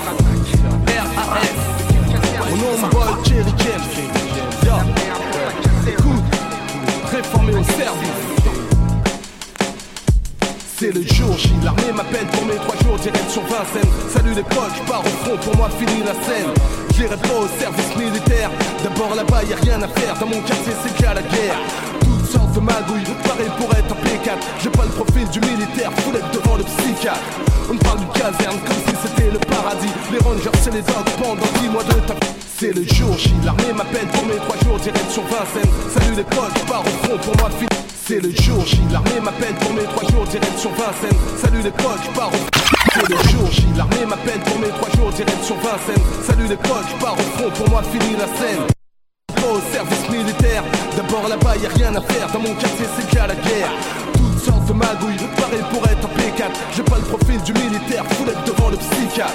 C'est le jour J, l'armée m'appelle pour mes trois jours direction Vincennes. Salut les potes, je pars au front pour moi finir la scène. J'irai pas au service militaire. D'abord là-bas y a rien à faire. Dans mon quartier c'est déjà la guerre. Toutes sortes de magouilles, pareil pour être un P4. J'ai pas le profil du militaire, foulette devant le psychiatre. On parle du caserne comme si c'était le paradis. Les rangers c'est les autres pendant 10 mois de ta c'est le jour J, l'armée m'appelle pour mes trois jours direction Vincennes. Salut les potes, pars au front pour moi finir. C'est le jour J, l'armée m'appelle pour mes trois jours direction Vincennes. Salut les potes, je pars c'est le jour J, l'armée m'appelle pour mes trois jours direction Vincennes. Salut les potes, je pars au front pour moi finir la scène. Au service militaire, d'abord là-bas y a rien à faire. Dans mon quartier c'est déjà la guerre. Toutes sortes de magouilles, pareil pour être un P4. J'ai pas le profil du militaire, foulette devant le psychiatre.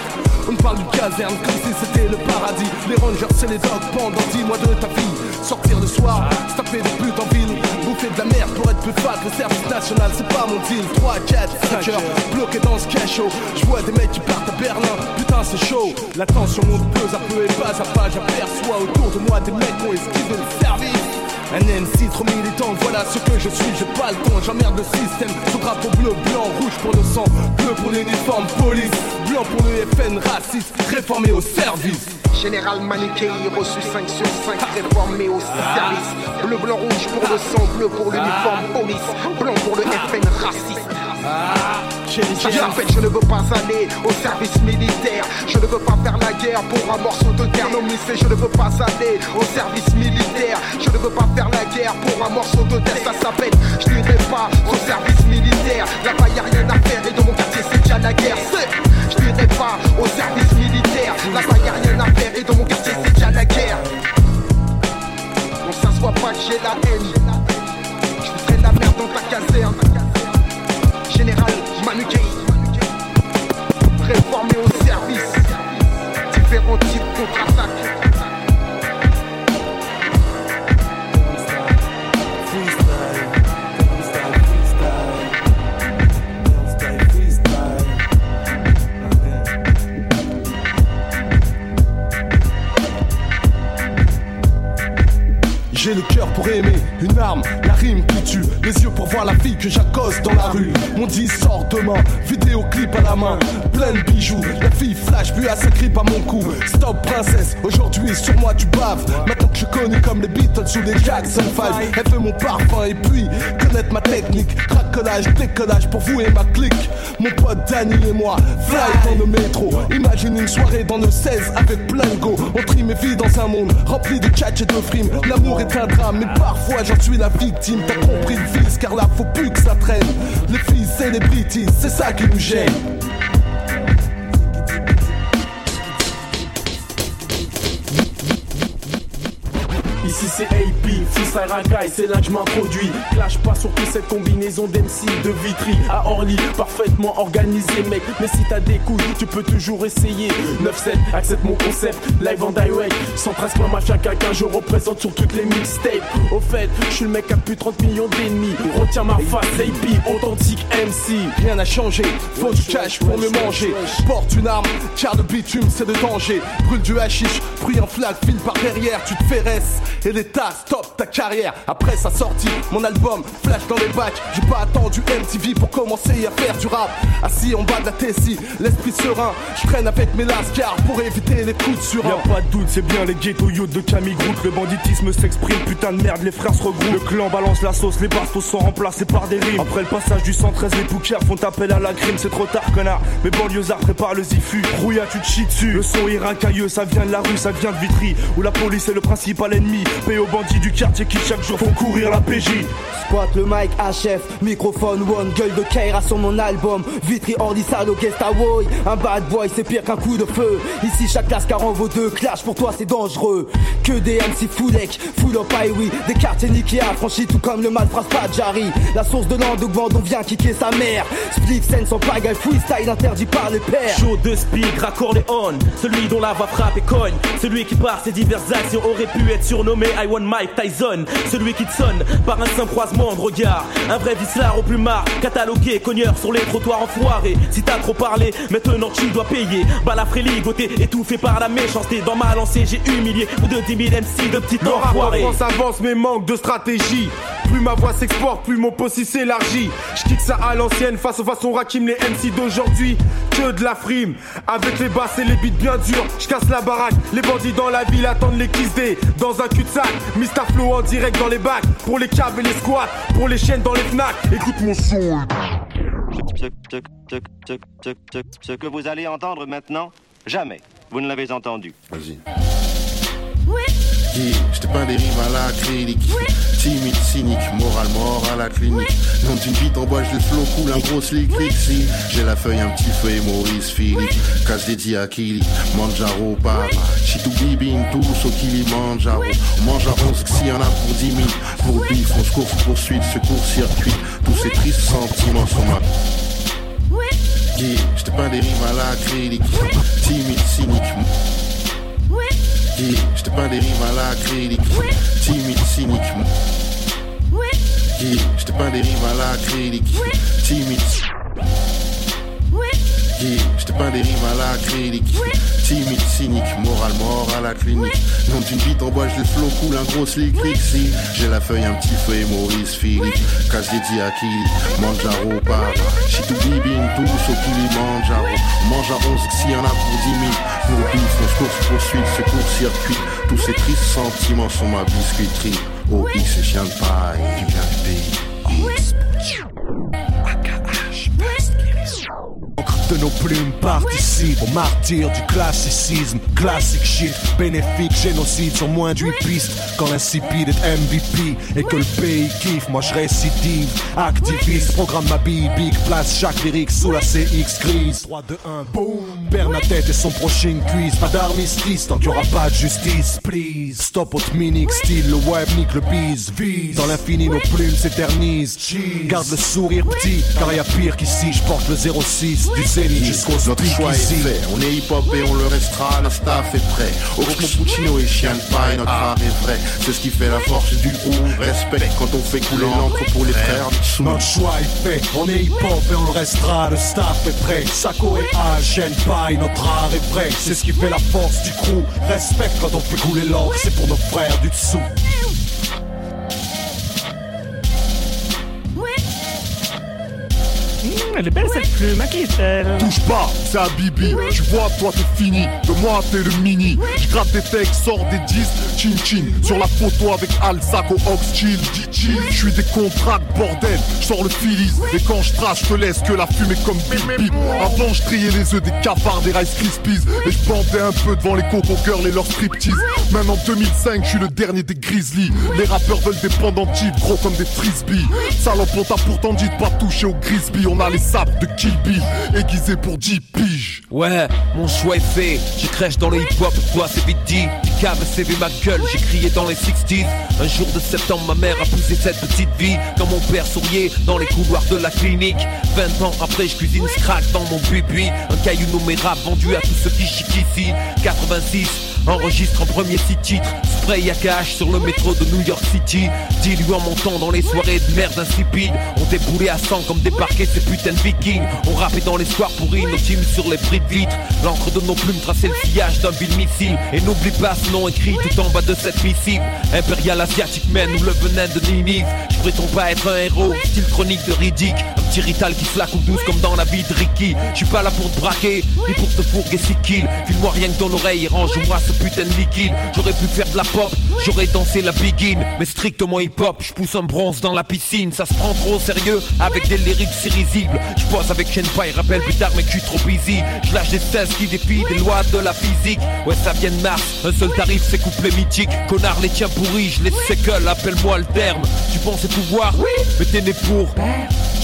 On parle du caserne comme si c'était le paradis. Les rangers c'est les dogs pendant 10 mois de ta vie. Sortir le soir, se taper des putes en ville. Bouffer de la merde pour être plus fat. Le service national c'est pas mon deal. 3, 4, 5 heures, bloqué dans ce cachot. Je vois des mecs qui partent à Berlin. Putain c'est chaud. La tension monte peu à peu et pas à pas. J'aperçois autour de moi des mecs qui ont esquivé le service. Un MC trop militant, voilà ce que je suis, j'ai pas le temps, j'emmerde le système. Ce drapeau bleu, blanc, rouge pour le sang, bleu pour l'uniforme police, blanc pour le FN raciste, réformé au service. Général Manuquet, reçu 5 sur 5, réformé au service. Bleu, blanc, rouge pour le sang, bleu pour l'uniforme police, blanc pour le FN raciste. Je ne veux pas aller au service militaire. Je ne veux pas faire la guerre pour un morceau de terre. Non, mais je ne veux pas aller au service militaire. Je ne veux pas faire la guerre pour un morceau de terre. Ça s'appelle, je n'irai pas au service militaire. Là-bas, y a rien à faire et dans mon quartier, c'est déjà la guerre. Je n'irai pas au service militaire. Là-bas, y a rien à faire et dans mon quartier, c'est déjà la guerre. Se voit pas que j'ai la haine. Je la merde dans ta caserne. Général Manuquet Réformé au service. Différents types contre-attaques. J'ai le cœur pour aimer, une arme, les yeux pour voir la fille que j'accoste dans la rue. Mon disque sort demain, vidéoclip à la main, plein de bijoux. La fille flash, puis à sa grippe à mon cou. Stop princesse, aujourd'hui sur moi tu baves. Maintenant que je connais comme les Beatles ou les Jackson 5, elle veut mon parfum et puis connaître ma technique. Cracolage, décollage pour vous et ma clique. Mon pote Danny et moi, fly dans le métro. Imagine une soirée dans le 16 avec plein de go. On trie mes vies dans un monde rempli de catch et de frimes. L'amour est un drame, mais parfois j'en suis la victime. T'as compris le fils, car là faut plus que ça traîne. Les filles celebrities, c'est ça qui nous gênio. Si 6 Ragaille, c'est là que je m'introduis. Clash pas sur toute cette combinaison d'MC de Vitry à Orly, parfaitement organisé, mec. Mais si t'as des couilles, tu peux toujours essayer. 9-7, accepte mon concept, live en direct. Sans trace, ma mafia, quelqu'un, je représente sur toutes les mixtapes. Au fait, je suis le mec à plus 30 millions d'ennemis. Retiens ma face, AP, authentique MC. Rien n'a changé, faut du cash pour me manger. Porte une arme, car le bitume c'est de danger. Brûle du hashish, bruit en flag, file par derrière, tu te fais reste. Et l'état, stop, ta carrière. Après sa sortie, mon album flash dans les bacs. J'ai pas attendu MTV pour commencer à faire du rap. Assis en bas de la Tessie, l'esprit serein. Je traîne avec mes lascars pour éviter les coups de surin. Y'a pas de doute, c'est bien les ghetto youths de Camille Groot. Le banditisme s'exprime, putain de merde, les frères se regroupent. Le clan balance la sauce, les bastos sont remplacés par des rimes. Après le passage du 113, les pouquières font appel à la crime. C'est trop tard, connard. Mes banlieusards préparent le zifu. Rouilla, tu te dessus. Le son est racailleux, ça vient de la rue, ça vient de Vitry. Où la police est le principal ennemi. Paye aux bandits du quartier qui chaque jour font courir la PJ. Squat le mic HF, microphone one, gueule de Kaira sur mon album. Vitry Orly Salo Guest Away. Un bad boy c'est pire qu'un coup de feu. Ici chaque classe en vaut deux, clash pour toi c'est dangereux. Que des MC fullek, full up highway. Des quartiers niqués affranchis tout comme le malphrase Padjari. La source de l'endouband on vient kicker sa mère. Split sense en pagaille, freestyle interdit par les pères. Chaud de speed, raccord les on. Celui dont la voix frappe et cogne. Celui qui par ses diverses actions aurait pu être surnommé I want Mike Tyson. Celui qui te sonne par un simple croisement de regard. Un vrai vicelard au plumard, catalogué, cogneur sur les trottoirs enfoirés. Si t'as trop parlé, maintenant tu dois payer. Balafré ligoté, étouffé par la méchanceté. Dans ma lancée, j'ai humilié ou de 10 000 MC de en enfoirés. France avance mais manque de stratégie. Plus ma voix s'exporte, plus mon possi s'élargit. Je quitte ça à l'ancienne face aux façons Rakim, les MC d'aujourd'hui. Que de la frime, avec les basses et les beats bien durs. Je casse la baraque, les bandits dans la ville attendent les kiss day. Dans un cul-de-sac, Mr. Flow en direct dans les bacs. Pour les câbles et les squats, pour les chaînes dans les fnac. Écoute mon son. Ce que vous allez entendre maintenant, jamais vous ne l'avez entendu. Vas-y. Yeah, je te peins des rimes à la clinique. Timide, cynique, moral mort à la clinique. Non, d'une bite en bois, je le flow cool, un gros slick si. J'ai la feuille, un petit feuille, Maurice Philippe. Casse dédié à Kili, Manjaro, Papa. Chitou Bibin, tous au Kilimanjaro. On mange à 11 s'il y en a pour 10 000. Pour bif, on se course, poursuite, secours, circuit. Tous ces tristes sentiments sont ma. Yeah, je te peins des rimes à la clinique. Timide, cynique. Yeah, je te peins des rimes à la clinique. Timide, cynique. Je te peins des rimes à la clinique. Timide. Te peins des rimes à l'acrylique. Timide, cynique, moral mort à la clinique. Non, une bite en bois, je le flow cool, un gros slick si J'ai la feuille, un petit feuille, Maurice Philippe. Casse dédié à qui Manjaro, pas. Chitou bibine, tous au Kilimanjaro. Mange à 11 s'il y en a pour 10 000. Nos bifs, on se course poursuite, c'est court-circuit. Tous ces tristes sentiments sont ma biscuiterie. OX et chien de paille, du bien du pays. Nos plumes participe au martyr du classicisme. Classic shit, bénéfique, génocide sur moins de 8 pistes. Quand l'insipide est MVP et que le pays kiffe, moi je récidive. Activiste, programme ma bille, big place, chaque lyrique sous la CX grise. 3, 2, 1, boom. Bernadette et son prochain quiz. Pas d'armistice tant qu'il y aura pas de justice, please. Stop au minique, style, le web nique le bise. Vise. Dans l'infini, nos plumes s'éternisent. Garde le sourire petit, car y a pire qu'ici. Je porte le 06 du zénith jusqu'au Notre choix est fait, on est hip-hop et on le restera, le staff est prêt. Oxmo Puccino et Chien paille, notre art est vrai. C'est ce qui fait la force du groupe. Respect quand on fait couler l'encre pour les frères du Notre choix est fait, on est hip-hop et on le restera, le staff est prêt. Sako et A, Chien paille, notre art est vrai. C'est ce qui fait la force du crew. Respect quand on fait couler l'encre, c'est pour nos frères du dessous. Elle est belle cette plume, à qui est-elle? Touche pas, c'est un bibi. Tu vois, toi t'es fini. De moi t'es le mini. Je gratte des textes, sors des disques, chin chin. Sur la photo avec Alzac au Ox chill, chill. Je suis des contrats, bordel. Je sors le filis. Et quand je trace, je te laisse que la fumée comme bip bip. Avant, je triais les œufs des cafards, des Rice Krispies. Et je bandais un peu devant les Coco Girls et leurs striptease. Maintenant, 2005, je suis le dernier des Grizzlies. Les rappeurs veulent des pendentifs, gros comme des frisbees. Salope, on t'a pourtant dit de pas toucher au Grisby. On a les sables de Kill Bill, aiguisés pour 10 piges. Ouais, mon choix est fait. J'ai crèche dans le hip-hop, toi c'est vite dit. Cave, CV ma gueule, j'ai crié dans les 60s. Un jour de septembre, ma mère a poussé cette petite vie. Quand mon père souriait dans les couloirs de la clinique. 20 ans après, je cuisine scratch dans mon bubi. Un caillou nommé rap vendu à tous ceux qui chiquent ici. 86. Enregistre en premier six titres, spray à cash sur le métro de New York City. Dis-lui en montant dans les soirées de merde insipides. On déboulait à 100 comme débarquer ces putains de vikings. On rappait dans les soirs pourris, nos teams sur les prix de. L'encre de nos plumes traçait le sillage d'un vil missile. Et n'oublie pas ce nom écrit tout en bas de cette missive. Impérial asiatique man ou le venin de Ninive. Je prétends pas être un héros, style chronique de Riddick. Un petit rital qui flaque ou douce comme dans la vie de Ricky. Je suis pas là pour te braquer, ni pour te fourguer si kill. File-moi rien que dans l'oreille et range-moi ce putain de liquide. J'aurais pu faire de la pop, j'aurais dansé la begin. Mais strictement hip-hop, je pousse un bronze dans la piscine. Ça se prend trop au sérieux avec des lyrics si risibles. Je pose avec Shenpai, rappelle plus tard, mais je suis trop busy. Je lâche des 16 qui défient des lois de la physique. Ouais, ça vient de Mars, un seul tarif, c'est couplet mythique. Connard, les tiens pourris, je les séquelle, appelle-moi le terme. Tu pensais pouvoir mais t'es né pour.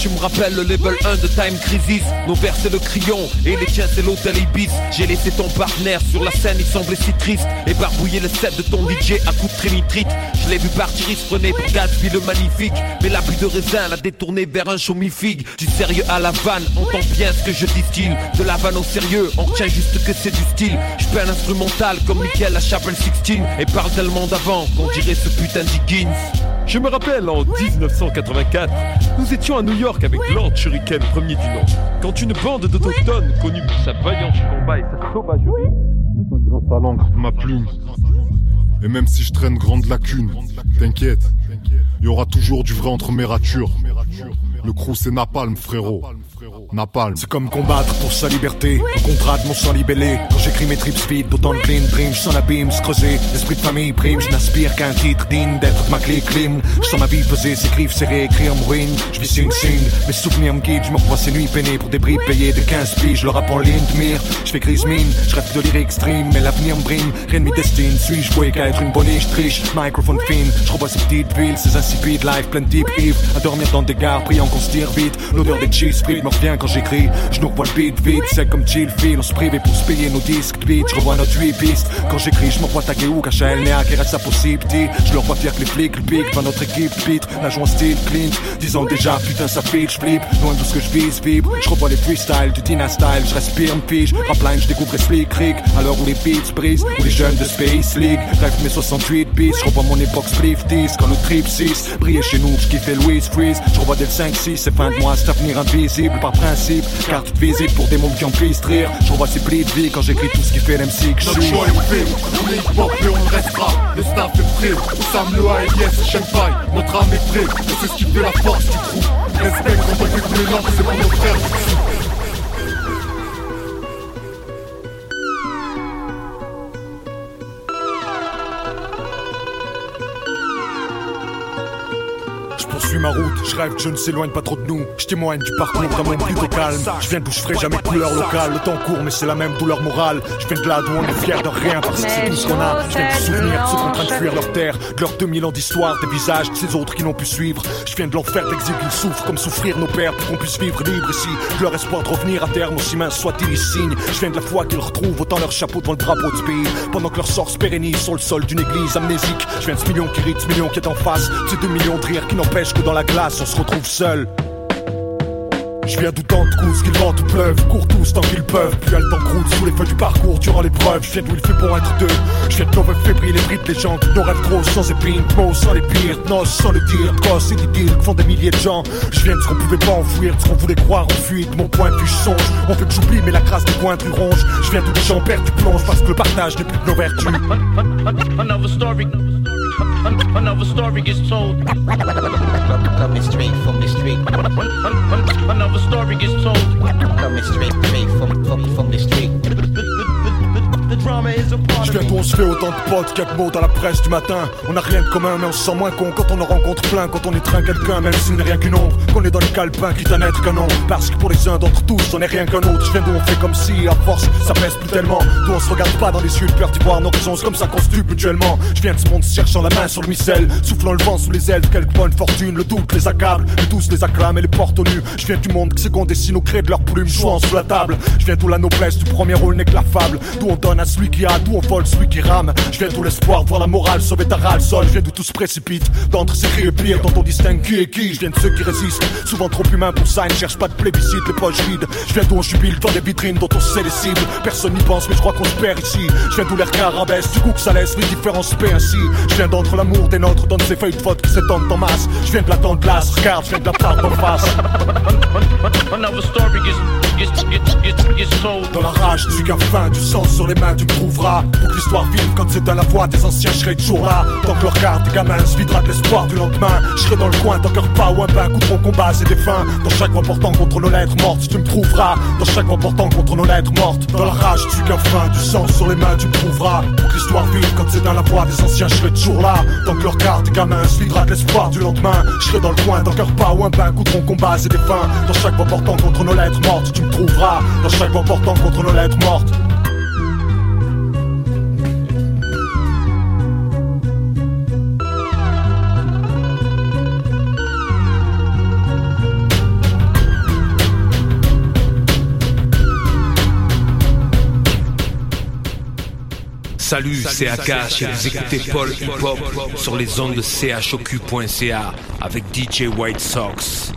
Tu me rappelles le level 1 de Time Crisis Nos vers c'est le crayon et les tiens c'est l'hôtel Ibis J'ai laissé ton partenaire sur la scène, il semblait si triste Et barbouiller le set de ton DJ à coup de trémitrite Je l'ai vu partir, il se prenait pour le magnifique. Mais l'abus de raisin l'a détourné vers un show mi-figue Du sérieux à la vanne, entends bien ce que je distille. De la vanne au sérieux, on retient juste que c'est du style. Je fais un instrumental comme Michael à Chapel 16 Et parle tellement d'avant qu'on dirait ce putain d'Higgins Je me rappelle en 1984, nous étions à New York avec Lord Shuriken, premier du nom, quand une bande d'autochtones, connue pour sa vaillance combat et sa sauvagerie, Ma plume. Et même si je traîne grande lacune, t'inquiète, il y aura toujours du vrai entre mes ratures. Le crew c'est Napalm, frérot. Napalm. C'est comme combattre pour sa liberté, le contrat de mon sang libellé. Quand j'écris mes trips speed, d'autant de clean dream, je sens l'abîme se creuser. L'esprit de famille prime, je n'aspire qu'à un titre digne d'être de ma clé clean. Je sens ma vie peser, ses griffes serrées, écrire me ruine. Je vis signe signe, mes souvenirs me guident, je me revois ces nuits peinées pour des bris payés de 15 piges. Je le rap en ligne de mire, je fais grise mine, je rêve de lyrics stream, mais l'avenir me brime. Rien de mes destine, suis-je voué qu'à être une bonne je triche? Microphone fine, je revois ces petites villes, ces insipides lives plein de types Yves. À dormir dans des gares, priant qu'on se tire vite. L'odeur des cheese frites me revient quand j'écris. Je nous revois le beat vite, c'est comme chill feel. On se privait pour se payer nos disques de beat. Je revois notre 8 pistes. Quand j'écris, je me revois taguer où cacher El Néa qui reste sa possible. Je leur vois fier que les flics le piquent. Dans notre équipe pitre, la joie style clean. Disons déjà, putain, ça file, je flip. Loin de ce que je vise, vibre. Je revois les freestyles du Tina style. Je respire, me pige. Rap line, je découvre Split Creek. À l'heure où les beats brisent, où les jeunes de Space League rêvent mes 68 bis. Je revois mon époque spliff 10 quand le trip 6 brillait chez nous. Je kiffais Louis Freeze. Je revois des 5-6, c'est fin de mois, cet avenir invisible par principe. Carte de visite pour des mondes qui en puissent rire. Je revois ces plis de vie quand j'écris tout ce qui fait l'MC que je suis. choix est fait, on est hip-hop et on restera. Le staff est prêt, Sam et Yes, Shanghai. Notre âme est prête, c'est ce qui fait la force du groupe. Respect, on va tous les langues, c'est pour nos frères. Ma route, je rêve que je ne s'éloigne pas trop de nous. Je témoigne du parcours d'un monde plutôt calme. Je viens d'où je ferai jamais de couleur locale. Le temps court, mais c'est la même douleur morale. Je viens de là d'où on est fier de rien parce que c'est tout ce qu'on a. Je viens du souvenir de ceux qui en train de fuir leur terre, de leurs 2000 ans d'histoire, des visages de ces autres qui n'ont pu suivre. Je viens de l'enfer d'exil qu'ils souffrent, comme souffrir nos pères pour qu'on puisse vivre libre ici. De leur espoir de revenir à terme, aussi mince soit-il, ils signent. Je viens de la foi qu'ils retrouvent autant leur chapeau devant le drapeau du pays. Pendant que leur sort se pérennise sur le sol d'une église amnésique. Je viens de ce million qui rit, ce million qui est en face. de Ces deux millions de rires qui n'empêchent que dans la glace on se retrouve seul. Je viens d'autant de coups qu'ils ventent ou pleuvent, courent tous tant qu'ils peuvent, puis le temps croûte sous les feux du parcours durant l'épreuve. Je viens d'où il fait bon être deux. Je viens de nos rêves fébriles, les gens, nos rêves gros sans épines, mots sans les pires, noces sans le dire, cosses et d'idylles que font des milliers de gens. Je viens de ce qu'on pouvait pas enfouir, de ce qu'on voulait croire en fuite. Mon point vue, je songe, on fait que j'oublie, mais la crasse des coins du ronge. Je viens d'où les gens perdent du plonge parce que le partage n'est plus de nos vertus. Another story. Gets told. Coming straight from the street. Another story gets told. Coming straight, straight from, from, from the street. Je viens d'où on se fait autant de potes qu'il y a de mots dans la presse du matin. On a rien de commun, mais on se sent moins con quand on en rencontre plein. Quand on étreint quelqu'un, même s'il n'est rien qu'une ombre. Qu'on est dans le calepin, quitte à n'être qu'un nom. Parce que pour les uns d'entre tous, on n'est rien qu'un autre. Je viens d'où on fait comme si, à force, ça pèse plus tellement. D'où on se regarde pas dans les yeux peur d'y voir nos raisons. C'est comme ça qu'on se tue mutuellement. Je viens de ce monde cherchant la main sur le missel. Soufflant le vent sous les ailes de quelques bonnes fortunes. Le doute les accable, et tous les acclament et les porte au nu. Je viens du monde qui sait qu'on dessine au cré de leurs plumes, jouant sous la table. Je viens d'où la noblesse du premier rôle n'est que la fable. D'où on donne à celui qui a, d'où on vole celui qui rame. Je viens d'où l'espoir voir la morale sauver ta râle sol. Je viens d'où tout se précipite. D'entre ces cris et pires, dont on distingue qui est qui. Je viens de ceux qui résistent, souvent trop humains pour ça. Ils ne cherchent pas de plébiscite, les poches vides. Je viens d'où on jubile dans des vitrines dont on sait les cibles. Personne n'y pense, mais je crois qu'on se perd ici. Je viens d'où l'air rabaisse, du coup que ça laisse les différences paix ainsi. Je viens d'entre l'amour des nôtres, dans ces feuilles de faute qui s'étendent en masse. Je viens de la tente glace, regarde, je viens de la part d'en face. Dans la rage du gaffin, du sang sur les mains, tu me trouveras. Pour que l'histoire vive quand c'est à la voix des anciens, je serai toujours là. Tant que le regard des gamins se videra de l'espoir du lendemain. Je serai dans le coin, tant qu'un pas ou un bain contre mon combat, c'est des fins. Dans chaque voix portant contre nos lettres mortes, tu me trouveras. Dans chaque voix portant contre nos lettres mortes. Dans la rage du gaffin, du sang sur les mains, tu me trouveras. Pour que l'histoire vive quand c'est à la voix des anciens, je serai toujours là. Tant que le regard des gamins se videra de l'espoir du lendemain. Je serai dans le coin, tant qu'un pas ou un bain contre mon combat, c'est des fins. Dans chaque voix portant contre nos lettres mortes, tu me trouveras. Dans chaque voix portant contre nos lettres mortes. Salut, c'est Akash et vous écoutez Paul Hip Hop sur les ondes de chocu.ca avec DJ White Sox.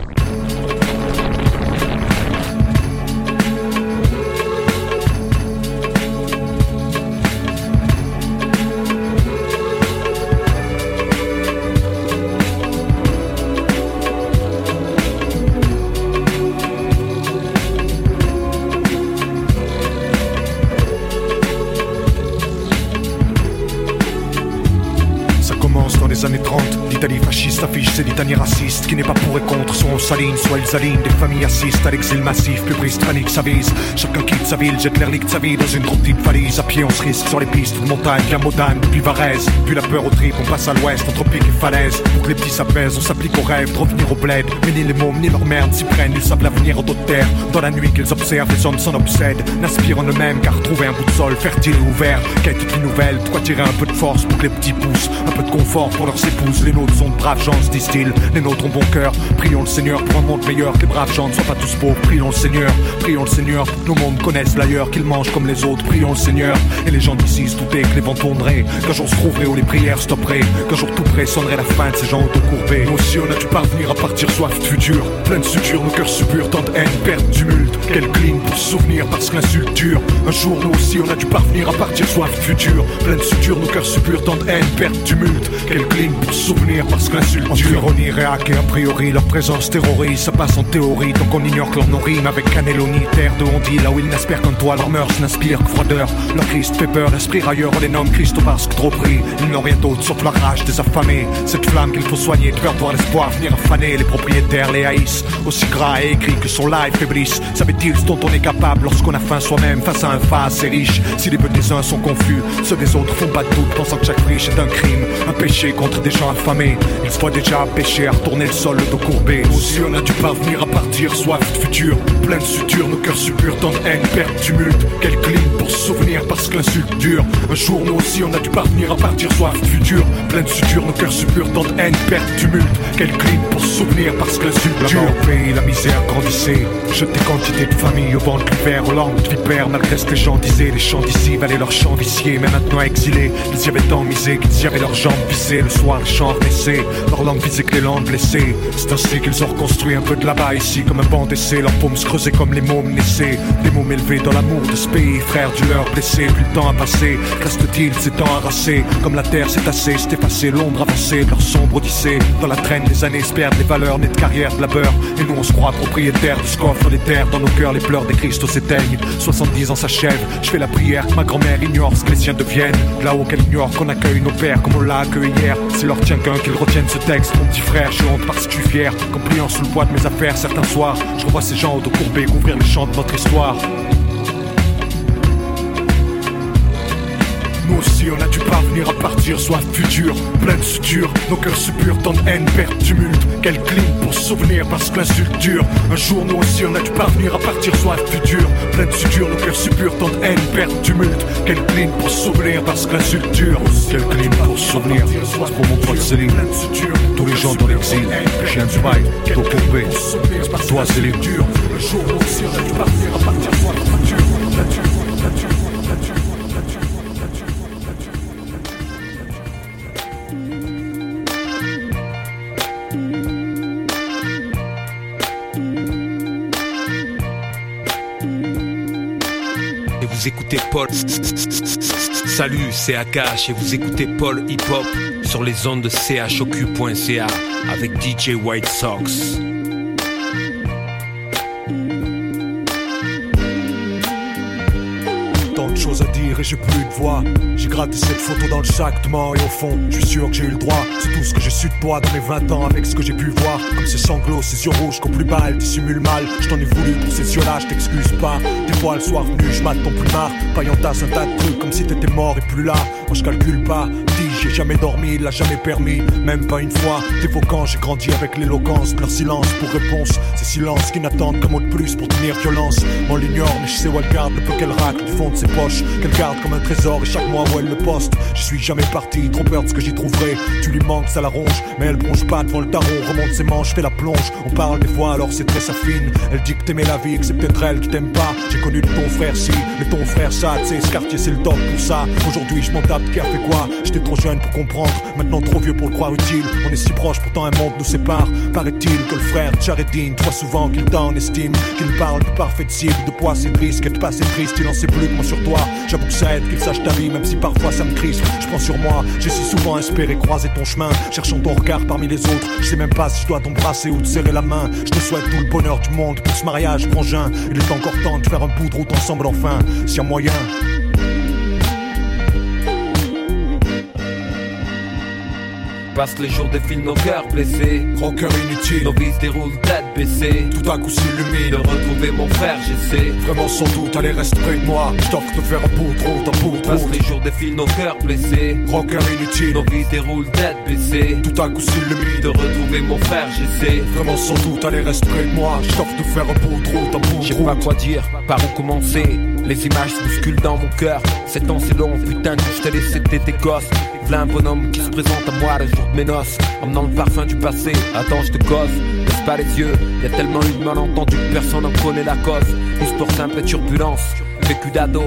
Contre. Soit alignent. Des familles assistent à l'exil massif. Plus britannique s'avise. Chacun quitte sa ville, jette l'air de sa vie dans une trop petite valise. À pied, on se risque sur les pistes de montagne. Via Modane, puis Varese. Puis la peur au trip, on passe à l'ouest, entre pic et falaise. Pour que les petits s'apaisent, on s'applique au rêve de revenir au bled. Mais ni les mômes, ni leur merde s'y prennent. Ils savent l'avenir en d'autres terres. Dans la nuit qu'ils observent, les hommes s'en obsèdent. N'aspirent en eux-mêmes qu'à retrouver un bout de sol fertile et ouvert. Quête d'une nouvelle, de quoi tirer un peu de force pour que les petits poussent. Un peu de confort pour leurs épouses? Les nôtres sont de braves gens, se disent-ils. Les nôtres ont bon cœur. Prions le Seigneur pour un monde meilleur. Que les braves gens ne soient pas tous pauvres. Prions le Seigneur. Prions le Seigneur que nos mondes connaissent l'ailleurs. Qu'ils mangent comme les autres. Prions le Seigneur. Et les gens d'ici se doutaient que les vents tourneraient. Qu'un jour se trouverait où les prières stopperaient. Qu'un jour tout près sonnerait la fin de ces gens autocourbés. Nous aussi on a dû parvenir à partir soif de futur? Plein de suture, nos cœurs suburent tant de haine, perte, tumulte. Quel clean pour se souvenir parce que l'insulte dure. Un jour nous aussi on a dû parvenir à partir soif de futur. Plein de suture, nos cœurs suburent tant de haine, perte, tumulte. Quel clean pour se souvenir parce que l'insulte dure. Ironie, réac et a priori, leur présence Ça passe en théorie, donc on ignore que nom rime avec Caneloni, terre de Hondy. Là où ils n'aspirent qu'en toi, leur mœurs n'inspirent que froideur. Leur Christ fait peur, l'esprit ailleurs, on les nomme Christo parce que trop pris. Ils n'ont rien d'autre sauf la rage des affamés. Cette flamme qu'il faut soigner, de peur voir l'espoir venir faner. Les propriétaires les haïssent, aussi gras et écrit que son live faiblisse. Savait-il ce dont on est capable lorsqu'on a faim soi-même face à un face et riche? Si les petits uns sont confus, ceux des autres font pas de doute, pensant que chaque friche est un crime, un péché contre des gens affamés. Ils se voient déjà pécher à retourner le sol, le dos courbé. Aussi on a dû parvenir à partir, soif de futur, plein de suture, nos cœurs suppurent tant de haine, perte, tumulte. Quel clin pour souvenir parce que l'insulte dure. Un jour nous aussi on a dû parvenir à partir, soif futur, plein de suture, nos cœurs suppurent tant de haine, perte, tumulte. Quel clin pour souvenir parce que l'insulte dure. La pays, la misère grandissait, jeté quantité de familles au vent de l'hiver, aux langues de vipère, malgré ce que les gens disaient, les champs d'ici valaient leurs champs viciés, mais maintenant exilés, ils y avaient tant misé qu'ils y avaient leurs jambes vissées, le soir les champs renaissaient, leur langue visait que les langues blessées. C'est ainsi qu'ils ont reconstruit un peu de là-bas ici, comme un banc d'essai, leurs paumes se creusaient comme les mômes naissaient, des mômes élevés dans l'amour de ce pays, frères du leur blessé, plus le temps a passé, reste-t-il ces temps harassés, comme la terre s'est tassée, s'est effacée, l'ombre avancée leur sombre odyssée, dans la traîne des années se perdent les valeurs nées de carrière, de labeur, et nous on se croit propriétaires du coffre des terres, dans nos cœurs les pleurs des Christos s'éteignent, 70 ans s'achèvent, je fais la prière que ma grand-mère ignore ce que les siens deviennent, là-haut qu'elle ignore qu'on accueille nos pères comme on l'a accueilli hier, s'il leur tient qu'un qu'ils retiennent ce texte, mon petit frère, j'ai honte parce que je suis fier, qu'en pliant sous le poids de mes affaires certains soirs, je revois ces gens au dos courbé couvrir les champs de notre histoire. Nous aussi on a dû parvenir à partir, soif futur, plein de suture, nos cœurs suppurent tant de haine, perte, tumulte, quel clin pour souvenir parce que l'insulte dure. Un jour nous aussi on a dû parvenir à partir, soif futur, plein de suture, nos cœurs suppurent tant de haine, perte, tumulte, quel clin pour souvenir parce que l'insulte dure. Quel clin pour souvenir, c'est pour mon pote Céline, tous les gens dans l'exil, chien du bail, dos courbé, toi Céline. Un jour nous aussi on a dû parvenir à partir, soif vous écoutez Paul. Salut, c'est Akash et vous écoutez Paul Hip Hop sur les ondes de chocu.ca avec DJ White Sox. Et j'ai plus de voix. J'ai gratté cette photo dans le sac demain et au fond, je suis sûr que j'ai eu le droit. C'est tout ce que j'ai su de toi dans mes 20 ans avec ce que j'ai pu voir. Comme ces sanglots, ces yeux rouges qu'au plus bas, elle dissimule mal. Je t'en ai voulu pour ces yeux-là, je t'excuse pas. Des fois, le soir venu, je m'attends plus marre. Paillantasse un tas de trucs comme si t'étais mort et plus là. Moi, je calcule pas. Dis, j'ai jamais dormi, il l'a jamais permis. Même pas une fois. T'évoquant, j'ai grandi avec l'éloquence. Leur silence pour réponse. Ces silences qui n'attendent qu'un mot de plus pour tenir violence. On l'ignore, mais je sais où elle garde le peu qu'elle racle du fond de ses poches. Qu'elle garde comme un trésor et chaque mois où elle le poste. Je suis jamais parti, trop peur de ce que j'y trouverai. Tu lui manques, ça la ronge, mais elle bronche pas devant le tarot. Remonte ses manches, fait la plonge. On parle des fois, alors c'est très fine. Elle dit que t'aimais la vie, que c'est peut-être elle qui t'aime pas. J'ai connu ton frère si, mais ton frère ça, tu sais, ce quartier c'est le top pour ça. Aujourd'hui, je qui a fait quoi? J'étais trop jeune pour comprendre, maintenant trop vieux pour le croire utile. On est si proches, pourtant un monde nous sépare. Paraît-il que le frère de Charedine, trop souvent qu'il t'en estime, qu'il parle de parfaite cible, de poids c'est risque, et de passer triste, il en sait plus que moi sur toi. J'avoue que ça aide qu'il sache ta vie, même si parfois ça me crispe. Je prends sur moi, j'ai si souvent espéré croiser ton chemin, cherchant ton regard parmi les autres. Je sais même pas si je dois t'embrasser ou te serrer la main. Je te souhaite tout le bonheur du monde pour ce mariage, frangin. Il est encore temps de faire un de route ensemble enfin, s'il y a moyen. Passe les jours défilent nos cœurs blessés. Rancœur inutile. Nos vies se déroulent tête baissée. Tout à coup s'illumine. De retrouver mon frère, j'essaie. Vraiment sans doute, allez reste près de moi. Je t'offre de faire un bout de route, un bout de Passe les jours défilent nos cœurs blessés. Rancœur inutile. Nos vies se déroulent tête baissée. Tout à coup s'illumine. De retrouver mon frère, j'essaie. Vraiment sans doute, allez reste près de moi. Je t'offre de faire un bout route, un bout Je sais pas quoi dire, par où commencer. Les images se bousculent dans mon cœur. Sept ans c'est long, putain que je t'ai laissé t'étais gosse. Un bonhomme qui se présente à moi le jour de mes noces. Emmenant le parfum du passé. Attends, je te cause. Laisse pas les yeux? Y a tellement eu de malentendus personne n'en connaît la cause. Histoire simple et turbulence. Vécu d'ado.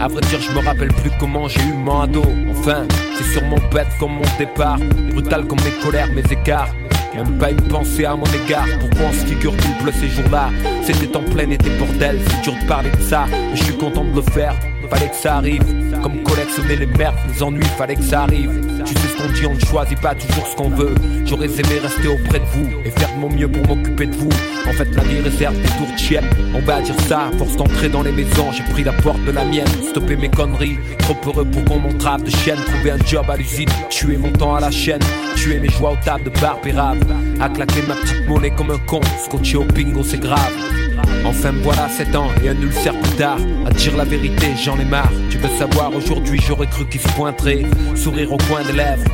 À vrai dire, je me rappelle plus comment j'ai eu mon ado. Enfin, c'est sûrement bête comme mon départ. Brutal comme mes colères, mes écarts. Même pas une pensée à mon égard. Pourquoi on se figure double ces jours-là? C'était en plein été bordel, c'est dur de parler de ça. Mais je suis content de le faire, fallait que ça arrive. Comme collectionner les merdes, les ennuis, fallait que ça arrive. Tu sais ce qu'on dit, on ne choisit pas toujours ce qu'on veut. J'aurais aimé rester auprès de vous et faire de mon mieux pour m'occuper de vous. En fait, la vie réserve des tours de chienne. On va dire ça, force d'entrer dans les maisons, j'ai pris la porte de la mienne. Stopper mes conneries, trop heureux pour qu'on m'entrave de chienne. Trouver un job à l'usine, tuer mon temps à la chaîne. Tuer mes joies au table de barbe et rave. À claquer ma petite monnaie comme un con. Scotché au bingo, c'est grave. Enfin voilà 7 ans et un ulcère plus tard À dire la vérité j'en ai marre Tu veux savoir aujourd'hui j'aurais cru qu'il se pointerait Sourire au coin des lèvres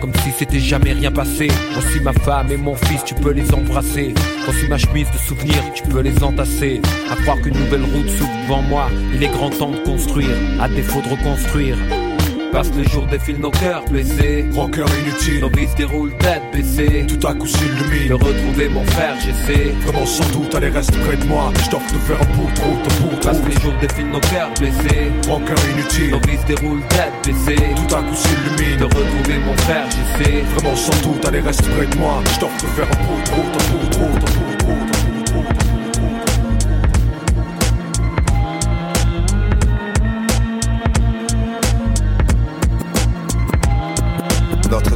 comme si c'était jamais rien passé. Voici ma femme et mon fils, tu peux les embrasser. Voici ma chemise de souvenirs, tu peux les entasser. À croire qu'une nouvelle route s'ouvre devant moi, il est grand temps de construire, à défaut de reconstruire. Parce que le jour défile nos cœurs blessés. Rocker inutile. Nos vies se déroulent tête baissée. Tout à coup s'illumine. De retrouver mon frère, j'essaie. Vraiment sans doute, allez reste près de moi. Je t'offre de faire un bout trop, de bout que les jours défilent nos cœurs blessés. Rocker inutile. Nos vies se déroulent tête baissée. Tout à coup s'illumine. De retrouver mon frère, j'essaie. Vraiment sans doute, allez reste près de moi. Je t'offre de faire un bout trop, de bout trop, de bout trop, de bout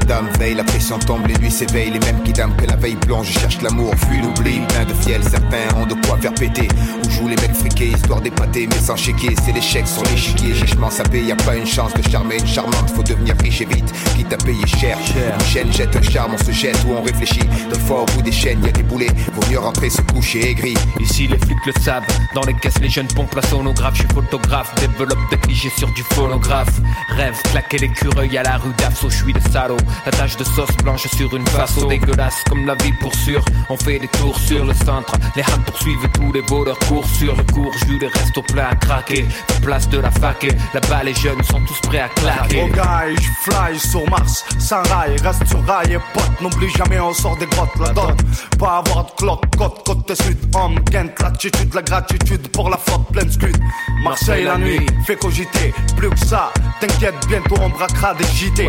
Notre-Dame veille, la pression tombe, les nuits s'éveillent, les mêmes qui dament que la veille blanche, je cherche l'amour, fuis l'oubli, plein de fiel, certains ont de quoi faire péter, où jouent les mecs friqués, histoire d'épater, mais sans chéquier, c'est l'échec sur l'échiquier, chichement sapé, y a pas une chance de charmer une charmante, faut devenir riche et vite, quitte à payer cher, une chaîne jette un charme, on se jette ou on réfléchit, des fois au bout des chaînes, y a des boulets, vaut mieux rentrer se coucher aigri. Ici les flics le savent, dans les caisses les jeunes pompent la sonographe, je suis photographe, développe des clichés sur du phonographe, rêve, claquer l'écureuil à la rue d'Afso, je suis de salaud, la tache de sauce blanche sur une face dégueulasse comme la vie pour sûr. On fait des tours sur le centre, les hams poursuivent tous les voleurs courent sur le cours, jus les restos pleins à craquer. Place de la fac, là-bas les jeunes sont tous prêts à claquer. Oh guy, je fly sur Mars, sans rail, reste sur rail et pote, n'oublie jamais on sort des grottes, la dot. Pas avoir de cloque, côte, côte sud, homme, Kent, l'attitude, la gratitude pour la faute pleine scud. Marseille la nuit, fait cogiter, plus que ça, t'inquiète, bientôt on braquera des JT.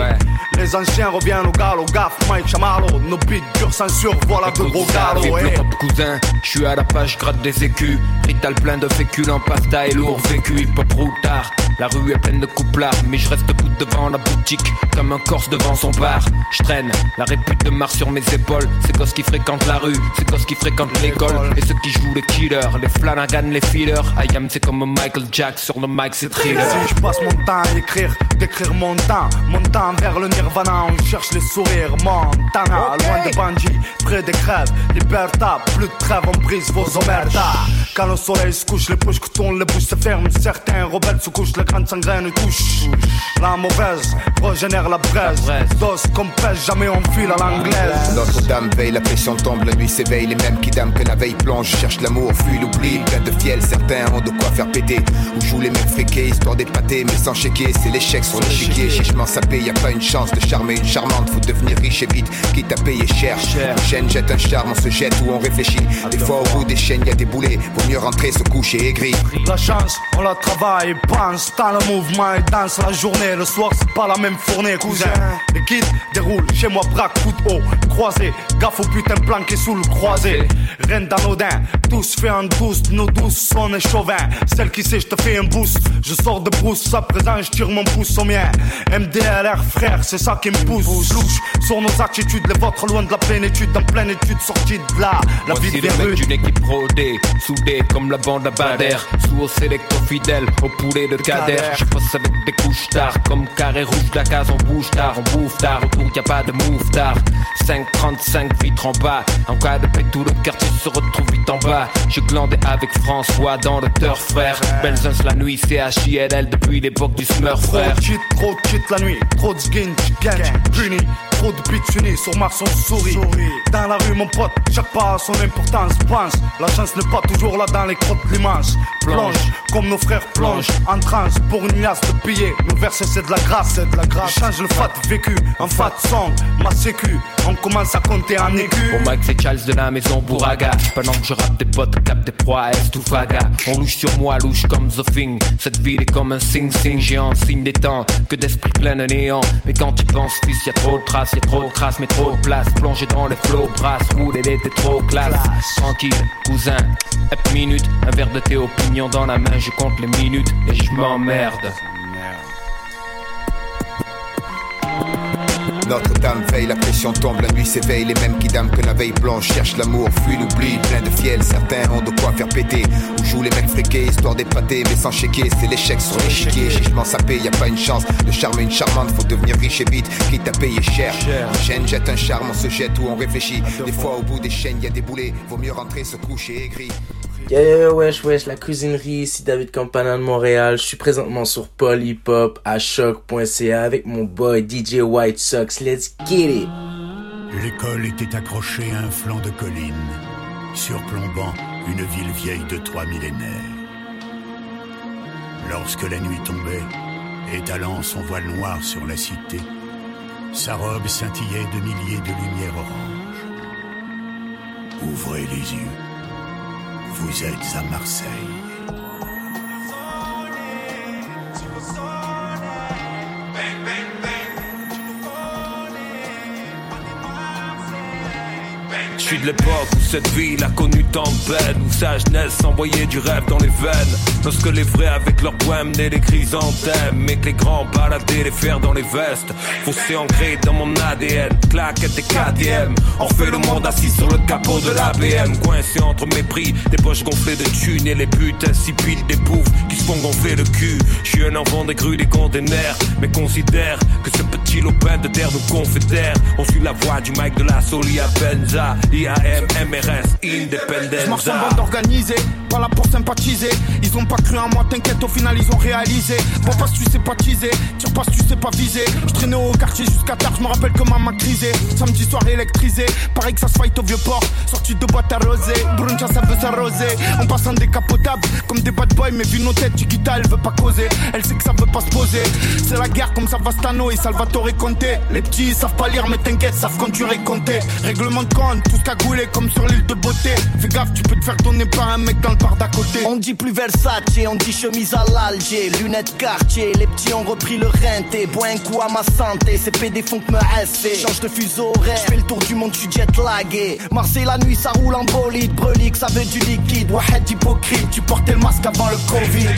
Les anciens reviennent au galop, gaffe, Mike Chamarlo, nos beats durs censure, voilà de gros galops. Pop cousin, je suis à la page, gratte des écus. Rital plein de féculents, pasta et lourd vécu, hip hop routard. La rue est pleine de couplards, mais je reste debout devant la boutique, comme un corse devant son bar. Je traîne la répute de Mars sur mes épaules. C'est gosses qui fréquentent la rue, c'est gosses qui fréquentent l'école. Et ceux qui jouent les killers, les Flanagan, les feelers. I am, c'est comme Michael Jack sur le mic, c'est thriller. Si je passe mon temps à écrire, d'écrire mon temps, mon temps vers le nirvana, on cherche les sourires. Montana, loin des bandits, près des crèves, Liberta, plus de trêve, on brise vos omertas. Quand le soleil se couche, les bouches que tournent, les bouches se ferment. Certains rebelles se couchent, les grandes sangraines touchent. La mauvaise progénère la braise. Dos comme pêche, jamais on file à l'anglaise. Notre-Dame veille, la pression tombe, la nuit s'éveille, les mêmes qui dament que la veille plonge, cherche l'amour, fuit l'oubli, plein de fiel, certains ont de quoi faire péter. Où jouent les mecs friqués, histoire d'épater, mais sans chéquier, c'est l'échec sur l'échiquier, chichement sapé, y a pas une chance de charmer une charmante, faut devenir riche et vite, quitte à payer cher. Une chaîne jette un charme, on se jette ou on réfléchit. Des fois au bout des chaînes, y a des boulets, vaut mieux rentrer, se coucher aigri. La chance, on la travaille, pense, dans le mouvement et danse la journée. Le soir, c'est pas la même fournée, cousin. Les kits déroulent chez moi, braque, coup de haut, croisé. Gaffe au putain planqué sous le croisé. Reine d'anodin, tous fait en douce, nos douces sont est chauvin. Celle qui sait, je te fais un boost. Je sors de brousse, à présent, je tire mon pouce au mien. MDLR, frère, c'est ça qui me pousse. Louche sur nos attitudes, les vôtres loin de la plénitude, en pleine étude, sortie de là. La vie des d'une équipe rodée, soudée comme la bande à Bader. Sous au sélecto fidèle, au poulet de Kader. Je passe avec des couches tard, comme carré rouge, la case on bouge tard, on bouffe tard. Autour y a pas de move tard. 535 vitres en bas. En cas de paix, tout le quartier se retrouve vite en bas. Je glandais avec François dans le turf, frère. Benzins la nuit, c'est HILL depuis l'époque du Smurf, Trop frère. de cheat, trop cheat la nuit, trop de skin, greenie trop de beats unis, sur Mars on sourit. Dans la rue mon pote, chaque pas a son importance, pense, la chance n'est pas toujours là dans les crottes l'immense. Plonge, comme nos frères plongent, en transe, pour une liasse de billets, nos versets c'est de la grâce, c'est de la grâce. Change le fat vécu, en fat song, ma sécu, on commence à compter en écu. Au Mac c'est Charles de la maison Bouraga Pendant que je rappe des potes, cap des proies, est ou faga? On louche sur moi, louche comme The Thing. Cette ville est comme un sing-sing. Géant, signe des temps Que d'esprit plein de néant. Mais quand tu penses fils, y a trop de traces, a trop de crasse Mais trop de place, plongé dans les flots, brasse Roule, elle était trop classe. Tranquille, cousin, hep minute Un verre de thé opinion dans la main, je compte les minutes Et je m'emmerde Notre-Dame veille, la pression tombe, la nuit s'éveille. Les mêmes qui dame que la veille blanche cherchent l'amour, fuient l'oubli, plein de fiel. Certains ont de quoi faire péter. Où jouent les mecs fréqués, histoire d'épater, mais sans chéquer. C'est l'échec sur l'échiquier. Chichement sapé, y a pas une chance de charmer une charmante. Faut devenir riche et vite, quitte à payer cher. Un chaîne jette un charme, on se jette ou on réfléchit. Des fois, au bout des chaînes, y a des boulets. Vaut mieux rentrer, se coucher aigri. Yeah, wesh, wesh, la cuisinerie, ici David Campana de Montréal. Je suis présentement sur Polypop à choc.ca avec mon boy DJ White Sox. Let's get it! L'école était accrochée à un flanc de colline, surplombant une ville vieille de trois millénaires. Lorsque la nuit tombait, étalant son voile noir sur la cité, sa robe scintillait de milliers de lumières oranges. Ouvrez les yeux. Vous êtes à Marseille. Suis de l'époque où cette ville a connu tant de peine Où sa jeunesse envoyait du rêve dans les veines. Lorsque les vrais avec leurs poèmes menaient les chrysanthèmes Mais que les grands baladaient les fers dans les vestes. Fossé ancré dans mon ADN Claquette et KTM On fait le monde assis sur le capot de la BM Coincé entre mépris Des poches gonflées de thunes Et les buts insipides des bouffes Qui se font gonfler le cul. Je suis un enfant des grues des containers Mais considère que ce petit lopin de terre nous confédère. On suit la voix du mic de la Solia Benza IAM, MRS, Independence Je marche en bande organisée, pas là pour sympathiser. Ils ont pas cru en moi, t'inquiète, au final ils ont réalisé. Bon, pas si tu sais pas teaser, tire pas si tu sais pas viser. Je traînais au quartier jusqu'à tard, je me rappelle que maman crisé. Samedi soir électrisé, pareil que ça se fight au vieux port. Sorti de boîte arrosée, bruncha ça veut s'arroser. On passe en décapotable, comme des bad boys, mais vu nos têtes, Chiquita elle veut pas causer. Elle sait que ça veut pas se poser. C'est la guerre comme Savastano et Salvatore Conte. Les petits ils savent pas lire, mais t'inquiète, savent conduire et compter. Règlement de compte, tout cagoulé comme sur l'île de beauté. Fais gaffe, tu peux te faire donner par un mec dans le bar d'à côté. On dit plus Versace, on dit chemise à l'Alger, lunettes quartier. Les petits ont repris le renté, bois un coup à ma santé. Ces PD font que me rester. Change de fuseau horaire, fais le tour du monde, tu jet lagué. Marseille la nuit, ça roule en bolide. Brelique, ça veut du liquide. Wahed hypocrite, tu portais le masque avant le Covid.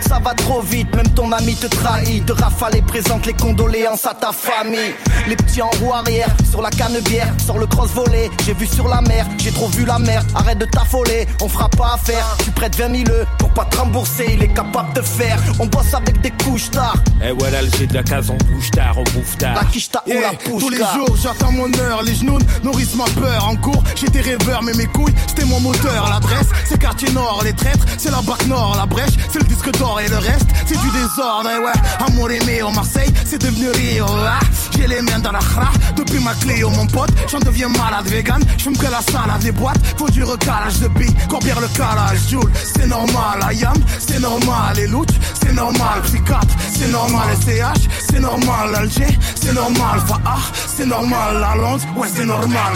Ça va trop vite, même ton ami te trahit. De rafale et présente les condoléances à ta famille. Les petits en roue arrière, sur la canne bière, sur le cross volé. J'ai vu sur la mer, j'ai trop vu la mer. Arrête de t'affoler, on fera pas affaire. Tu prêtes 20 000 euros pour pas te rembourser, il est capable de faire. On bosse avec des couches tard. Et voilà, j'ai de la case, on bouge tard, on bouffe tard. La quiche tard ou la pouche tous les jours j'attends mon heure, les genoux nourrissent ma peur. En cours, j'étais rêveur, mais mes couilles, c'était mon moteur. L'adresse, c'est quartier nord, les traîtres, c'est la bac nord, la brèche, c'est le disque d'or et le reste, c'est du désordre. Et ouais, amour aimé au Marseille, c'est devenu Rio. Ah, J'ai les mains dans la khra, depuis ma clé, oh mon pote, j'en deviens malade vegan. J'fume que la salade, les boîtes, faut du recalage de billes, combien le calage, Joule, c'est normal. Ayam, c'est normal. Les loot, c'est normal. Psychiatre, c'est normal. SCH, c'est normal. Alger, c'est normal. Faah, c'est normal. La Londres, ouais, c'est normal.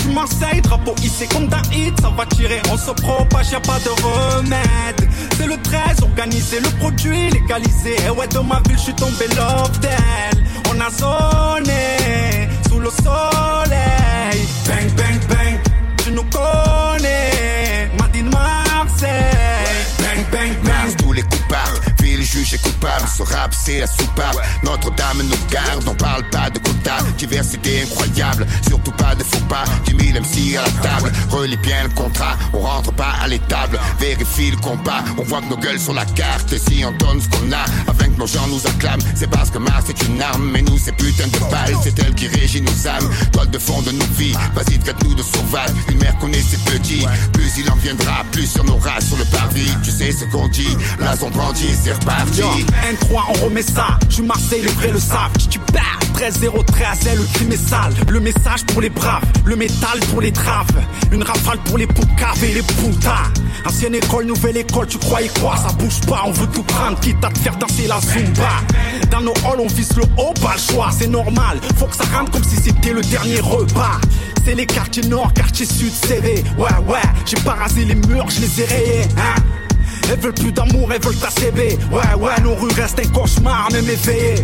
Suis Marseille, drapeau hissé comme d'un hit, ça va tirer, on se propage, y'a pas de remède. C'est le 13, organisé, le produit légalisé. Et ouais, dans ma ville, je suis tombé love. On a zoné sous le soleil. Bang, bang, bang, tu nous connais. Madine Marseille. Bang, bang, bang. tous les coupables, ville juge et coupable, ce rap c'est la soupape. Notre-Dame nous garde, on parle pas de quota, diversité incroyable, surtout pas de faux pas, 10 000 MC à la table, relis bien le contrat, on rentre pas à l'étable, vérifie le combat, on voit que nos gueules sur la carte, et si on donne ce qu'on a, afin que nos gens nous acclament, c'est parce que Mars est une arme, mais nous c'est putain de balles, c'est elle qui régit nos âmes, toile de fond de nos vies, vas-y traite-nous de sauvages, une mère connaît ses petits, plus il en viendra, plus nos races, sur le parvis, tu sais ce qu'on dit, là on brandit, c'est reparti. Yo, N3, on remet ça. Suis Marseille, les vrais le savent. Tu perds, 13 0 13 le crime est sale. Le message pour les braves, le métal pour les traves. Une rafale pour les poucaves et les putas. Ancienne école, nouvelle école, tu croyais quoi? Ça bouge pas, on veut tout prendre, quitte à te faire danser la zumba. Dans nos halls, on vise le haut, pas le choix, c'est normal. Faut que ça rentre comme si c'était le dernier repas. C'est les quartiers nord, quartier sud, CV. Ouais, ouais, j'ai pas rasé les murs, je les ai rayés, hein. Elles veulent plus d'amour, elles veulent ta CV. Ouais, ouais, nos rues restent un cauchemar, même éveillé.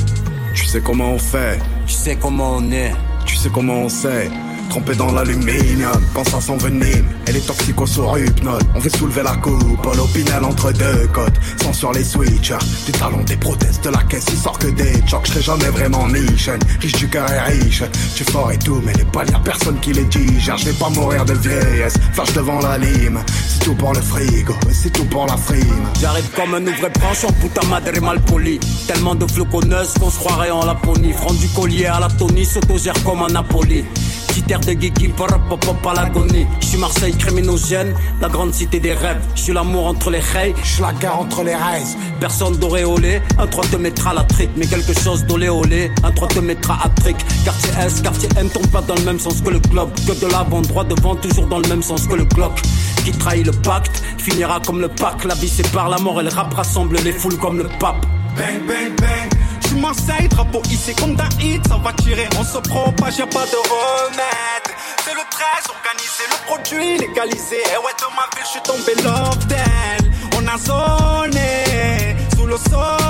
Tu sais comment on fait, Tu sais comment on est. tu sais comment on sait. Trempé dans l'aluminium, pense à son venime, elle est toxico sur hypnose, on veut soulever la coupe, l'opinel entre deux côtes, sans sur les switchers, des talons, des prothèses de la caisse, il sort que des chocs, je jamais vraiment niche, riche du cœur et riche, tu fort et tout, mais les balles, y'a personne qui les digère, je vais pas mourir de vieillesse, flash devant la lime, c'est tout pour le frigo, c'est tout pour la frime. J'arrive comme un ouvrier branchant, putain madre mal poli, tellement de floconneuses qu'on se croirait en Laponie, front du collier à la Tony, s'autogère comme un Napoli. De Guigui, pop à l'agonie. J'suis Marseille criminogène, la grande cité des rêves. J'suis l'amour entre les rails, j'suis la gare entre les rails. Personne d'auréolé, un 3 te mettra la trique. Mais quelque chose d'oléolé, un 3 te mettra à trick. Quartier S, quartier M tombe pas dans le même sens que le globe. Que de l'avant, droit devant, toujours dans le même sens que le clock. Qui trahit le pacte, finira comme le pack. La vie sépare la mort et le rap rassemble les foules comme le pape. Bang, bang, bang. J'suis Marseille, drapeau hissé comme d'un hit, ça va tirer, on se propage, y'a pas de remède. C'est le 13, organisé, le produit légalisé. Et ouais, de ma ville, j'suis tombé love. On a zoné sous le soleil.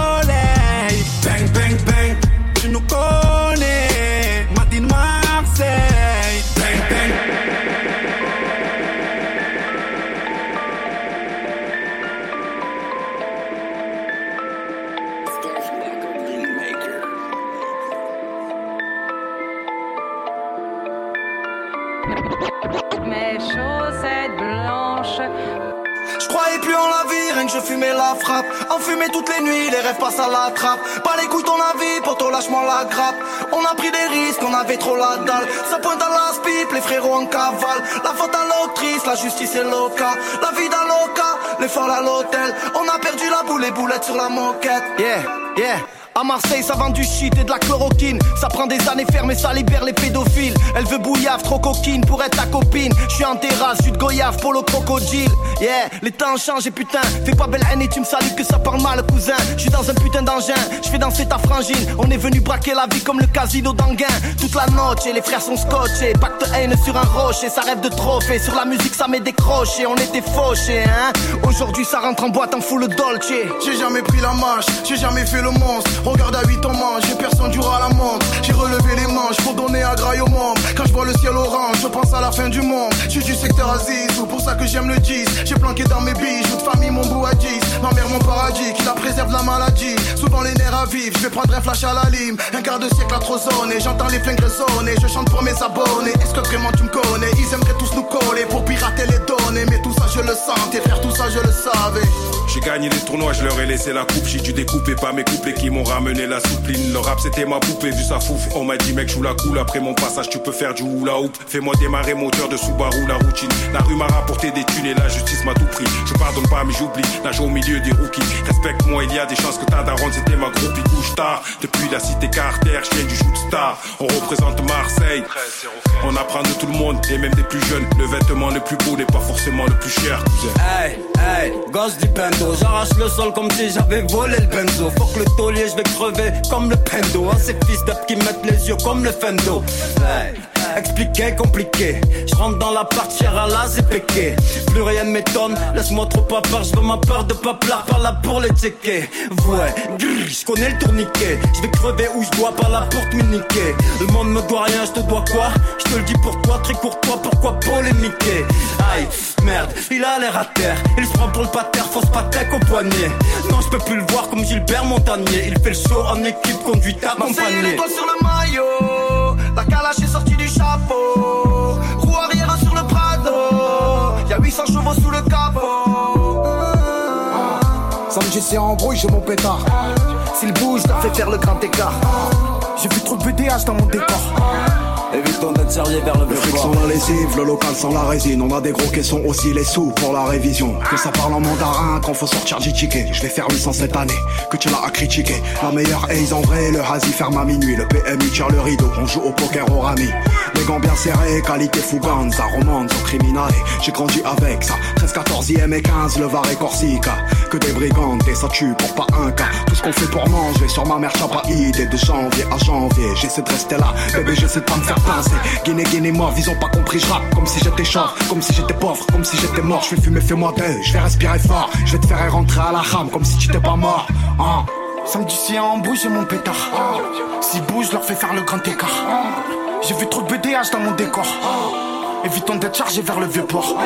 Mes chaussettes blanches. Je croyais plus en la vie, rien que je fumais la frappe. En fumée toutes les nuits, les rêves passent à la trappe. Pas les couilles ton avis, ton lâchement la grappe. On a pris des risques, on avait trop la dalle. Ça pointe à la pipe, les frérots en cavale. La faute à l'autrice, la justice est loca. La vie d'un loca, les folles à l'hôtel. On a perdu la boule, les boulettes sur la moquette. Yeah, yeah. À Marseille, ça vend du shit et de la chloroquine. Ça prend des années fermées, ça libère les pédophiles. Elle veut bouillave, trop coquine pour être ta copine. Je suis en terrasse, de goyave pour le crocodile. Yeah, les temps changent et putain, fais pas belle haine et tu me salues que ça parle mal, cousin. Je suis dans un putain d'engin, je fais danser ta frangine. On est venu braquer la vie comme le casino d'Anguin. Toute la noche et les frères sont scotchés. Pacte haine sur un rocher, ça rêve de trophée. Sur la musique, ça m'est décroché, on était fauchés, hein. Aujourd'hui, ça rentre en boîte en full dolce. J'ai jamais pris la marche, j'ai jamais fait le monstre. Regarde à 8 en manche, j'ai personne du à la montre. J'ai relevé les manches pour donner à graille au monde. Quand je vois le ciel orange, je pense à la fin du monde. Je suis du secteur Aziz, c'est pour ça que j'aime le 10. J'ai planqué dans mes bijoux de famille mon bout à 10. Ma mère, mon paradis, qui la préserve la maladie. Souvent les nerfs à vivre, je vais prendre un flash à la lime. Un quart de siècle à trop et j'entends les flingues résonner. Je chante pour mes abonnés. Est-ce que vraiment tu me connais? Ils aimeraient tous nous coller pour pirater les données. Mais tout ça, je le sentais, faire tout ça, je le savais. J'ai gagné les tournois, je leur ai laissé la coupe. J'ai dû découper pas mes couplets qui m'ont ramené la soupline. Le rap c'était ma poupée, vu sa fouf. On m'a dit mec, joue la cool. Après mon passage, tu peux faire du hula hoop. Fais-moi démarrer moteur de Subaru, la routine. La rue m'a rapporté des thunes et la justice m'a tout pris. Je pardonne pas, mais j'oublie. Nage au milieu des rookies. Respecte-moi, il y a des chances que ta daronne c'était ma groupie couche tard. Depuis la cité Carter, je du shoot star. On représente Marseille. On apprend de tout le monde et même des plus jeunes. Le vêtement le plus beau n'est pas forcément le plus cher. Hey, hey, gosse j'arrache le sol comme si j'avais volé le benzo. Faut que le taulier, je vais crever comme le pendo. À ces fils d'up qui mettent les yeux comme le fendo. Hey. Expliqué, compliqué. Je rentre dans la partière à la ZPK. Plus rien ne m'étonne, laisse-moi trop pas peur. Je veux ma peur de pas plard par là pour les checker. Ouais, je connais le tourniquet. Je vais crever où je dois, pas là pour te niquer. Le monde me doit rien, je te dois quoi? Je te le dis pour toi, très courtois, pourquoi polémiquer? Aïe, merde, il a l'air à terre. Il se prend pour le pater, fausse patek au poignet. Non, je peux plus le voir comme Gilbert Montagnier. Il fait le show en équipe, conduite accompagnée. l'étoile sur le maillot. La calache est sortie chapeau. Roue arrière sur le Prado. Y'a 800 chevaux sous le capot. Samedi c'est embrouille, j'ai mon pétard. S'il bouge, leur fais faire le grand écart. J'ai vu trop de BDH dans mon décor. Évite ton d'être sérieux vers le Le fric sans la lessive, le local sans la résine. On a des gros caissons aussi, les sous pour la révision. Que ça parle en mandarin quand faut sortir du ticket. Je vais faire 800 cette année, que tu l'as à critiquer. La meilleure aise en vrai, le hasi ferme à minuit. Le PMU tire le rideau, on joue au poker au rami. Les gants bien serrés, qualité Fuganza, romance au criminal. J'ai grandi avec ça, 13, 14e et 15, le Var et Corsica. Que des brigands, et ça tue pour pas un cas. Tout ce qu'on fait pour manger, sur ma mère, t'as pas idée. De janvier à janvier, j'essaie de rester là. Bébé, j'essaie de pas me faire Guinée, Guinée, mort, ils ont pas compris, je rappe comme si j'étais chauve, comme si j'étais pauvre, comme si j'étais mort. Je vais fumer, fais-moi deux, je vais respirer fort. Je vais te faire rentrer à la rame comme si tu t'étais pas mort. Hein. Samedi, si en bouge, j'ai mon pétard. S'ils bougent, je leur fais faire le grand écart. J'ai vu trop de BDH dans mon décor. Évitons d'être chargé vers le vieux port.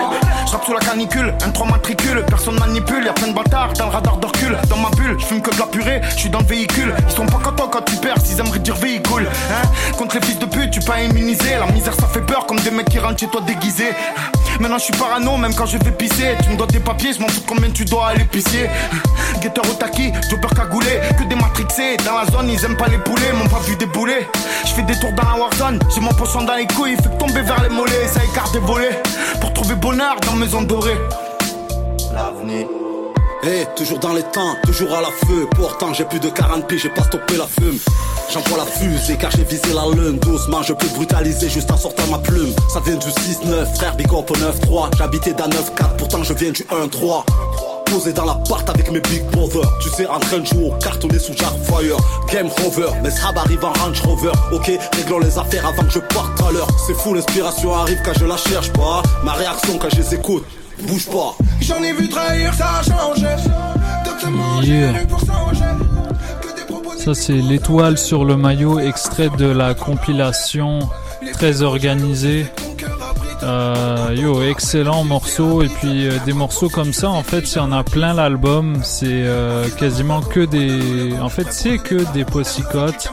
Je rappe sous la canicule, un 3 matricule, personne manipule, y'a plein de bâtards dans le radar de recul. Dans ma bulle, je fume que de la purée, je suis dans le véhicule. Ils sont pas contents quand tu perds, s'ils aimeraient dire véhicule. Hein Contre les fils de pute, tu pas immunisé. La misère ça fait peur comme des mecs qui rentrent chez toi déguisés. Maintenant je suis parano, même quand je vais pisser. Tu me dois tes papiers, je m'en fous combien tu dois à l'épicier. Guetteur au taquis, jobber cagoulé, que des matrixés. Dans la zone, ils aiment pas les poulets, m'ont pas vu débouler. Je fais des tours dans la warzone, j'ai mon poisson dans les couilles, fait tomber vers les mollets, ça écarte des volets. Pour trouver bonheur dans maison dorée. L'avenir. Eh, toujours dans les temps, toujours à la feu. Pourtant, j'ai plus de 40 pieds, j'ai pas stoppé la fume. J'envoie la fusée car j'ai visé la lune. Doucement, je peux brutaliser juste en sortant ma plume. Ça vient du 6-9, frère, big up au 9-3. J'habitais d'un 9-4, pourtant je viens du 1-3. Posé dans l'appart avec mes big brothers. Tu sais, en train de jouer au cartonné sous Jarfire. Game Rover, mes srab arrivent en Range Rover. Ok, réglons les affaires avant que je parte à l'heure. C'est fou, l'inspiration arrive quand je la cherche pas. Ma réaction quand je les écoute, bouge pas. J'en ai vu trahir, ça a changé. Yeah. Ça c'est l'étoile sur le maillot, extrait de la compilation très organisée. Euh, yo, excellent morceau. Et puis euh, des morceaux comme ça, en fait, il y en a plein l'album. C'est euh, quasiment que des. En fait, c'est que des possicotes.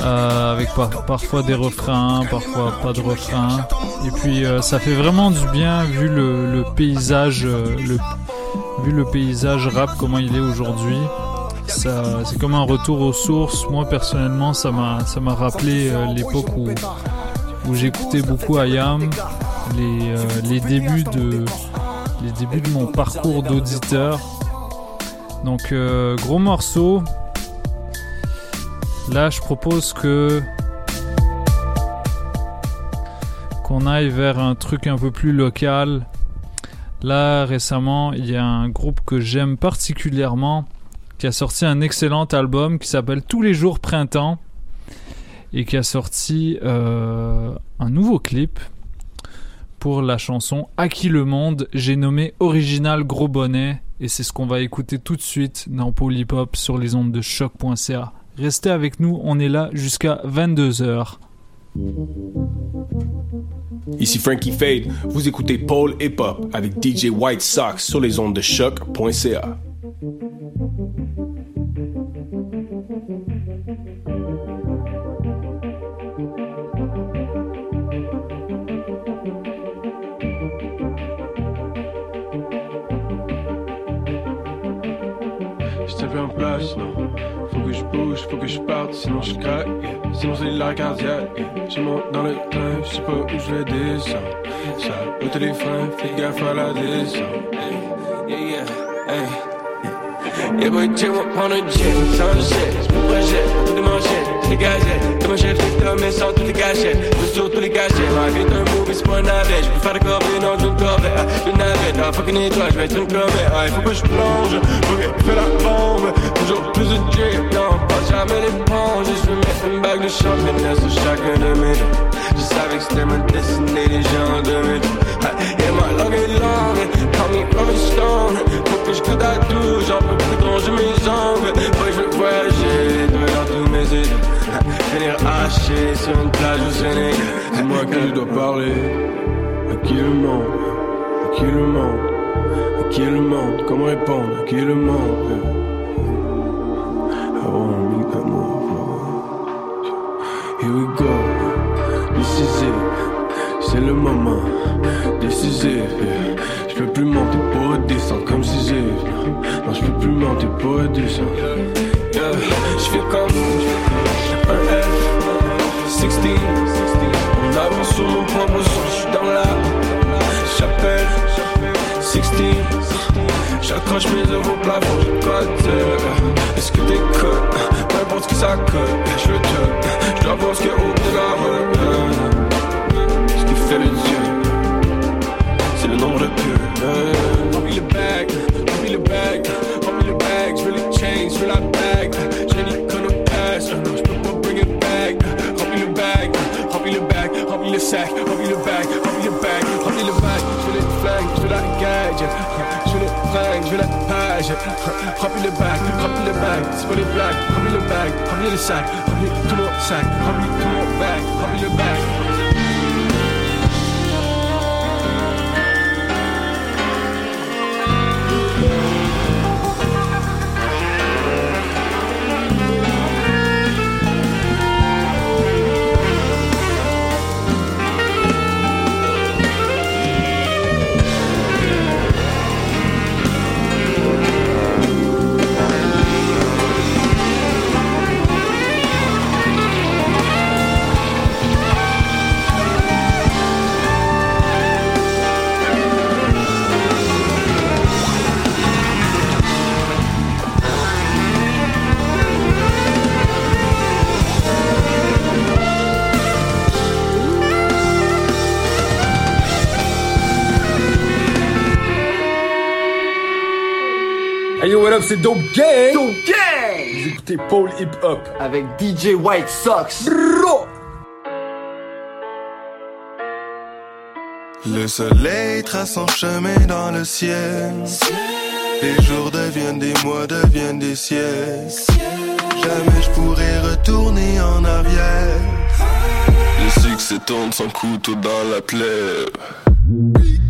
Euh, avec par- parfois des refrains, parfois pas de refrains. Et puis euh, ça fait vraiment du bien vu le, paysage, euh, vu le paysage rap comment il est aujourd'hui. C'est comme un retour aux sources. Moi personnellement, ça m'a, rappelé l'époque où, où j'écoutais beaucoup Ayam, les, les débuts de, les débuts de mon parcours d'auditeur. Donc gros morceau. Là, je propose que qu'on aille vers un truc un peu plus local. Là, récemment, il y a un groupe que j'aime particulièrement qui a sorti un excellent album qui s'appelle Tous les jours printemps et qui a sorti euh, un nouveau clip pour la chanson À qui le monde? J'ai nommé Original Gros Bonnet et c'est ce qu'on va écouter tout de suite dans Polypop sur les ondes de choc.ca. Restez avec nous, on est là jusqu'à 22h. Ici Frankie Fade, vous écoutez Paul Hip Hop avec DJ White Sox sur les ondes de choc.ca. Je te en place, non? Bouge, faut que je parte, sinon je craque. Sinon c'est la cardiaque. yeah. Je dans le train, je sais pas où je vais descendre. Ça, le téléphone, fais gaffe à la descente. Yeah, yeah, yeah. Yeah, boy, tu vas prendre un jet, sans jet, je me projette, tout des manchettes, les gazettes, comme un chef secteur, mais sans toutes les gâchettes, je sur tous les gâchettes, ma vie est un movie, c'est pas un navet, je faire corvées, non, d'une corvette, ah, ah, étoile, je vais être une ah, faut que je plonge, faut que je fais la bombe, toujours plus de pas jamais l'éponge, je mettre une bague de sur chacun de mes je savais que c'était ma destinée, les gens de mes ah, et ma langue est longue, call me Rolling Stone, faut que je à tout, j'en peux plus ronger mes ongles, ouais, je veux voyager, dans tous mes yeux, finir haché sur une plage au Sénégal, dis-moi qui dois parler, à qui le monde, à qui le monde, à qui le monde, comment répondre, à qui le monde, I wanna. Here we go, this is it. C'est le moment décisif. yeah. Je peux plus monter pour descendre comme si j'ai. Non, je peux plus monter pour descendre. Yeah. Je fais comme 16. On avance sur mon propre son, je suis dans la chapelle. 16. J'accroche mes œuvres au plafond, je euh, Est-ce que t'es Peu importe ce que ça cote, je veux te. Je dois voir ce au bout de la. Ce qui fait le Dieu, c'est le nombre de pieux. Remplis le bag, remplis le bag, remplis le bag. Je veux les chains, je veux la bague. J'ai une iconoclaste, non, je peux pas bring it back. bag, hop in the bag, hop in the sack, hop in the bag, hop in the bag, hop in the bag. Je veux les flingues, je veux la gage, je veux les flingues, je la page. Hop in the bag, hop in the bag, c'est pas les blagues, hop in the bag, hop in the sack, hop i tout mon sac, hop i tout mon bag, hop in the bag. C'est Dope Gang! Dope Gang! Vous écoutez Paul Hip Hop. Avec DJ White Sox. Le soleil trace son chemin dans le ciel. Les jours deviennent des mois, deviennent des siècles. Jamais je pourrai retourner en arrière. Le succès tourne son couteau dans la plaie.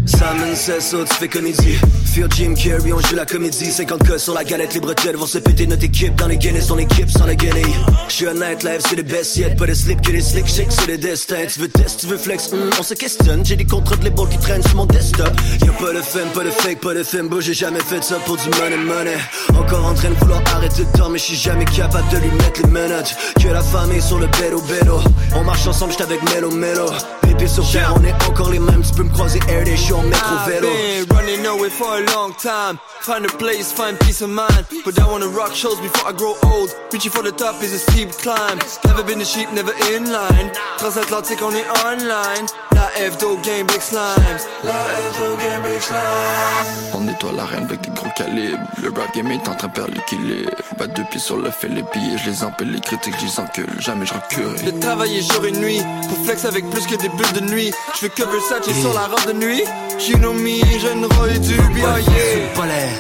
Simon Says, tu fais comédie. Fear Jim Carrey, on joue la comédie. 50 cas sur la galette, les bretelles vont se péter notre équipe. Dans les Guinness, ton équipe sans la guenille. J'suis un nightlife, c'est le best yet. Pas de slip que les slick shakes, c'est le destin. Tu veux test, tu veux flex, hmm, on se questionne. J'ai des contrats de l'épaule qui traînent sur mon desktop. Y'a pas de fun, pas de fake, pas de film. J'ai jamais fait ça pour du money, money. Encore en train de vouloir arrêter le temps, mais j'suis jamais capable de lui mettre les menottes. Que la famille sur le bédo bédo. On marche ensemble, j'suis avec Melo Melo. Pépé sur terre, on est encore les mêmes. Tu peux me croiser air des shows, métro I've vélo. been running away for a long time. Find a place, find peace of mind. But I wanna rock shows before I grow old. Reaching for the top is a steep climb. Never been a sheep, never in line. Transatlantique, on est online. La F-Do game, big slimes. La F-Do game, big slimes. On nettoie l'arène avec des gros calibres. Le rap game est en train de perdre l'équilibre. Bat deux pieds sur le fait, les billets, je les empile, les critiques, je les encule. Jamais je recule. De travailler jour et nuit pour flex avec plus que des bulles de nuit. Je fais que Versace sur la robe de nuit. You know me, jeune Roy du BIA. pas l'air.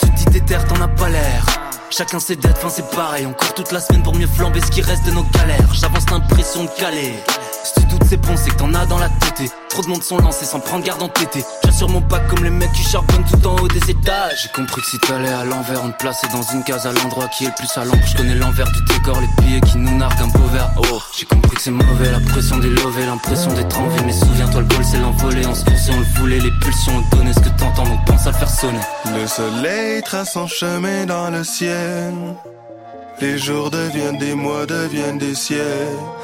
Tu dis t'es terre, t'en as pas l'air. Chacun ses dettes, fin c'est pareil. On court toute la semaine pour mieux flamber ce qui reste de nos galères. J'avance l'impression de caler. Si tu doutes, c'est bon, c'est que t'en as dans la tête. Trop de monde sont lancés sans prendre garde en tété. J'assure mon pack comme les mecs qui charbonnent tout en haut des étages. J'ai compris que si t'allais à l'envers, on te plaçait dans une case à l'endroit qui est le plus à l'ombre. Je connais l'envers du décor, les billets qui nous narguent un beau verre. Oh, j'ai compris que c'est mauvais, la pression des lovés, l'impression d'être en vie. Mais souviens-toi, le bol c'est l'envolé. On se forçait, on le voulait, les pulsions, on donnait ce que t'entends, le soleil trace son chemin dans le ciel. Les jours deviennent des mois, deviennent des siècles.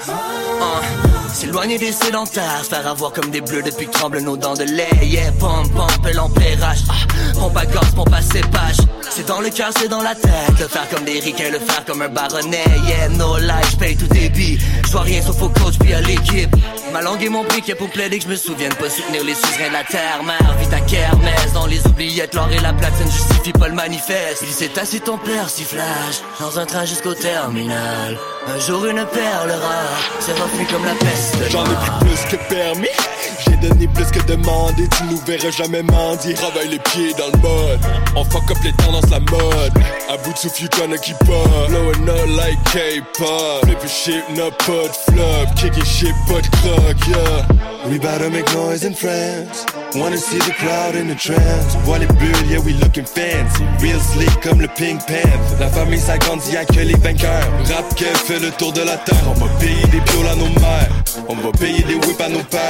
Uh, S'éloigner des sédentaires, faire avoir comme des bleus depuis que tremblent nos dents de lait. Yeah, pompe, pompe, l'empérage. Ah, pompe à gosse, pompe à cépage. C'est dans le cœur, c'est dans la tête. Le faire comme des ricains, le faire comme un baronnet. Yeah, no lie, j'paye tout débit. J'vois rien sauf au coach puis à l'équipe. Ma langue est mon briquet pour plaider que je me souvienne pas soutenir les suzerains de la terre. Mère, vite à kermesse. Dans les oubliettes, l'or et la platine justifie pas le manifeste. Il s'est assis ton persiflage dans un train jusqu'au terminal. Un jour une perle rare s'est revenue comme la peste. J'en ai plus que permis. J'ai donné plus que demandé. Tu nous verras jamais mendier. Travaille les pieds dans le mode. On fuck up les tendances, la mode. À bout de souffle, you tryna keep up. Blowing up like K-pop. Flipping shit, no de flop. Kicking shit, pas de croc, yeah. We to make noise in France. Wanna see the crowd in the trance. Vois les bulles, yeah, we looking fancy. Real sleek comme le Pink Panther. La famille s'agrandit, y'a que les vainqueurs. Rap qu'elle fait le tour de la terre. On va payer des pioles à nos mères. On va payer des whips à nos pères.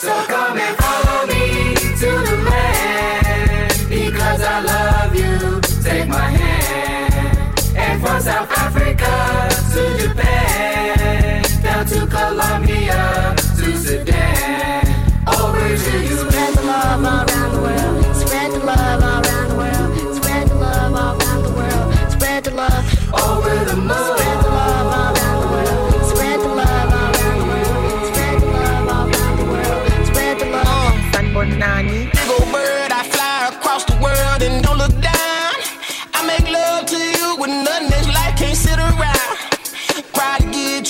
So come and follow me to the land because I love you. Take my hand and from South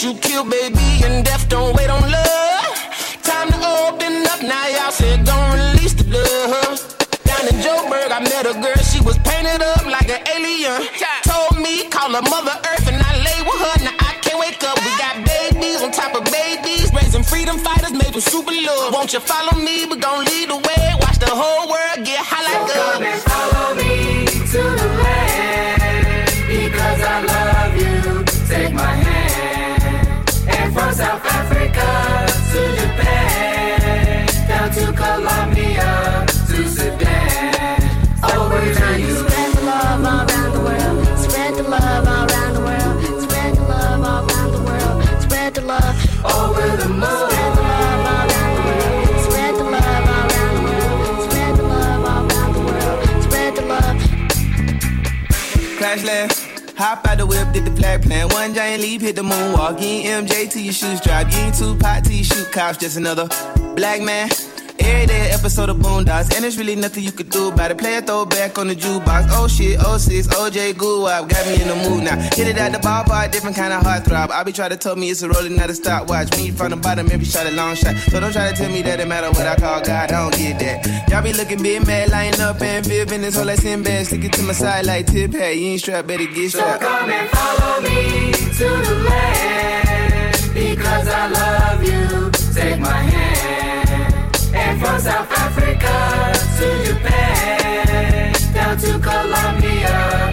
to you killed, baby, and death don't wait on love. Time to open up now, y'all said don't release the love. Down in Joburg, I met a girl, she was painted up like an alien. Told me, call her Mother Earth, and I lay with her. Now I can't wake up. We got babies on top of babies, raising freedom fighters made with super love. Won't you follow me? We gon' lead the way. Watch the whole world get high like so Come South Africa Hop out the whip, did the flag plan. One giant leap, hit the moonwalk. You ain't MJ till your shoes drop. You ain't Tupac till you shoot cops. Just another black man. Every day episode of Boondocks, and there's really nothing you could do about it. Play a throwback on the jukebox. Oh shit, 06, OJ Guwap, got me in the mood now. Hit it at the ballpark, different kind of heart throb. I be trying to tell me it's a rolling, not a stopwatch. Me from the bottom, every shot a long shot. So don't try to tell me that it matter what I call God, I don't get that. Y'all be looking big mad, lining up and flipping this whole like Sinbad. Stick it to my side like tip hat. You ain't strapped, better get strapped. So come and follow me to the land because I love you. Take my hand. From South Africa to Japan, down to Colombia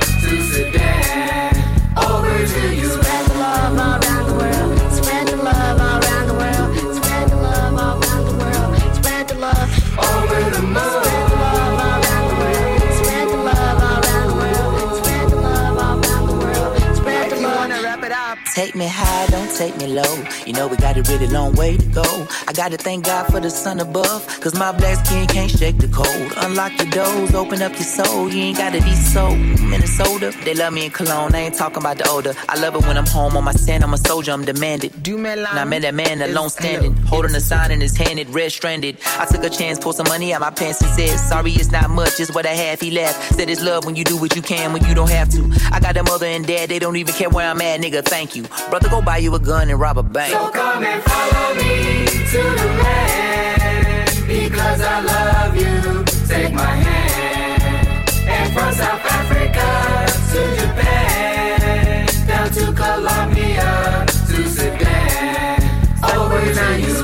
low. You know we got a really long way to go. I gotta thank God for the sun above. Cause my black skin can't shake the cold. Unlock your doors, open up your soul. You ain't gotta be so Minnesota. They love me in Cologne, I ain't talking about the odor. I love it when I'm home on my stand. I'm a soldier, I'm demanded. Do me And I met that man alone standing, holding a sign in his hand, it red stranded. I took a chance, pulled some money out my pants and said, Sorry, it's not much, it's what I have. He left. Said it's love when you do what you can, when you don't have to. I got a mother and dad, they don't even care where I'm at, nigga. Thank you. Brother, go buy you a gun and rob a bank. So come and follow me to the land because I love you. Take my hand. And from South Africa to Japan, down to Colombia to Sudan, over to you.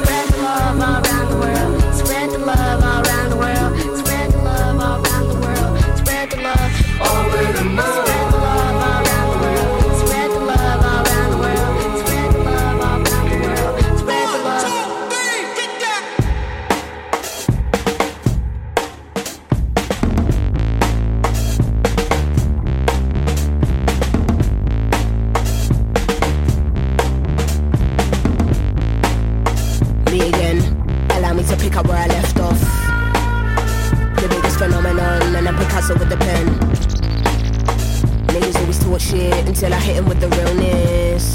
Shit until I hit him with the realness.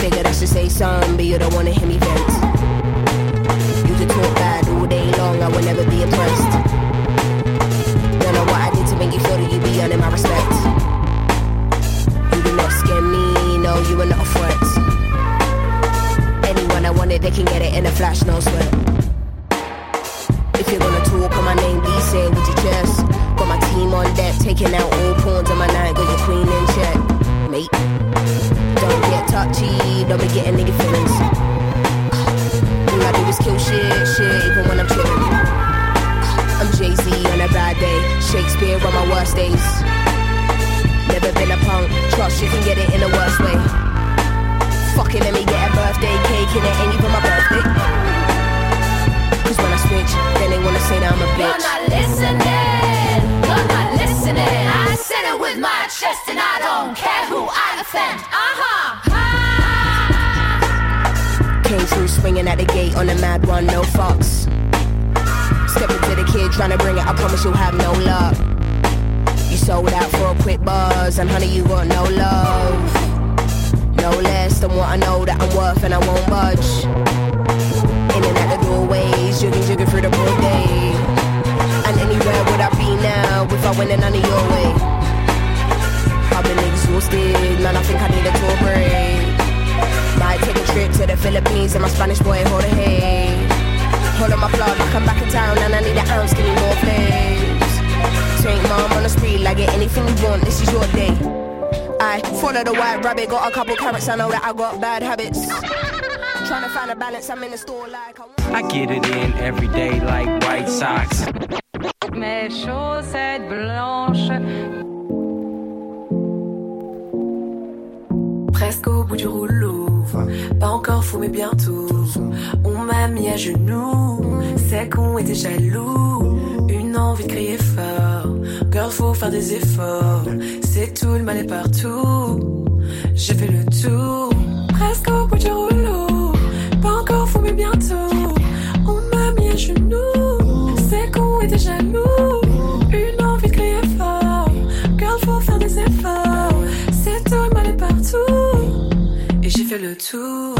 Figured I should say something, but you don't wanna hear me vent. You could talk bad all day long, I will never be impressed. Don't know what I did to make you feel that you be earning my respect. You do not scare me, no, you are not a threat. Anyone I wanted, they can get it in a flash, no sweat. If you're gonna talk on my name, be say with your chest. On deck, taking out all pawns on my night, got your queen in check, mate. Don't get touchy, don't be getting nigga feelings. All I do is kill shit, shit, even when I'm chillin'. I'm Jay Z on a bad day, Shakespeare on my worst days. Never been a punk, trust you can get it in the worst way. Fuck it, let me get a birthday cake and it ain't even my birthday. Cause when I switch, then they wanna say that I'm a You're bitch. not listening. You're not listening. I said it with my chest, and I don't care who I offend. Uh huh. Came through swinging at the gate on a mad one, no fucks. Step to the kid trying to bring it, I promise you'll have no luck. You sold out for a quick buzz, and honey, you got no love. No less than what I know that I'm worth, and I won't budge. In and out the doorways, jigging, jigging through the broad day flowing in any your way. I've been exhausted, man. I think I need a tour break. Might take a trip to the Philippines and my Spanish boy hold a hey. Hold on my plug, I come back in town and I need an ounce, give me more flames. Take mom on the street, like get anything you want. This is your day. I follow the white rabbit, got a couple carrots. I know that I got bad habits. Trying to find a balance, I'm in the store like I, I get it in every day like white socks. mes chaussettes blanches. Presque au bout du rouleau, pas encore fou mais bientôt. On m'a mis à genoux, c'est qu'on était jaloux. Une envie de crier fort, girl faut faire des efforts. C'est tout le mal est partout, j'ai fait le tour. Presque au bout du rouleau, pas encore fou mais bientôt. On m'a mis à genoux, c'est qu'on était jaloux. to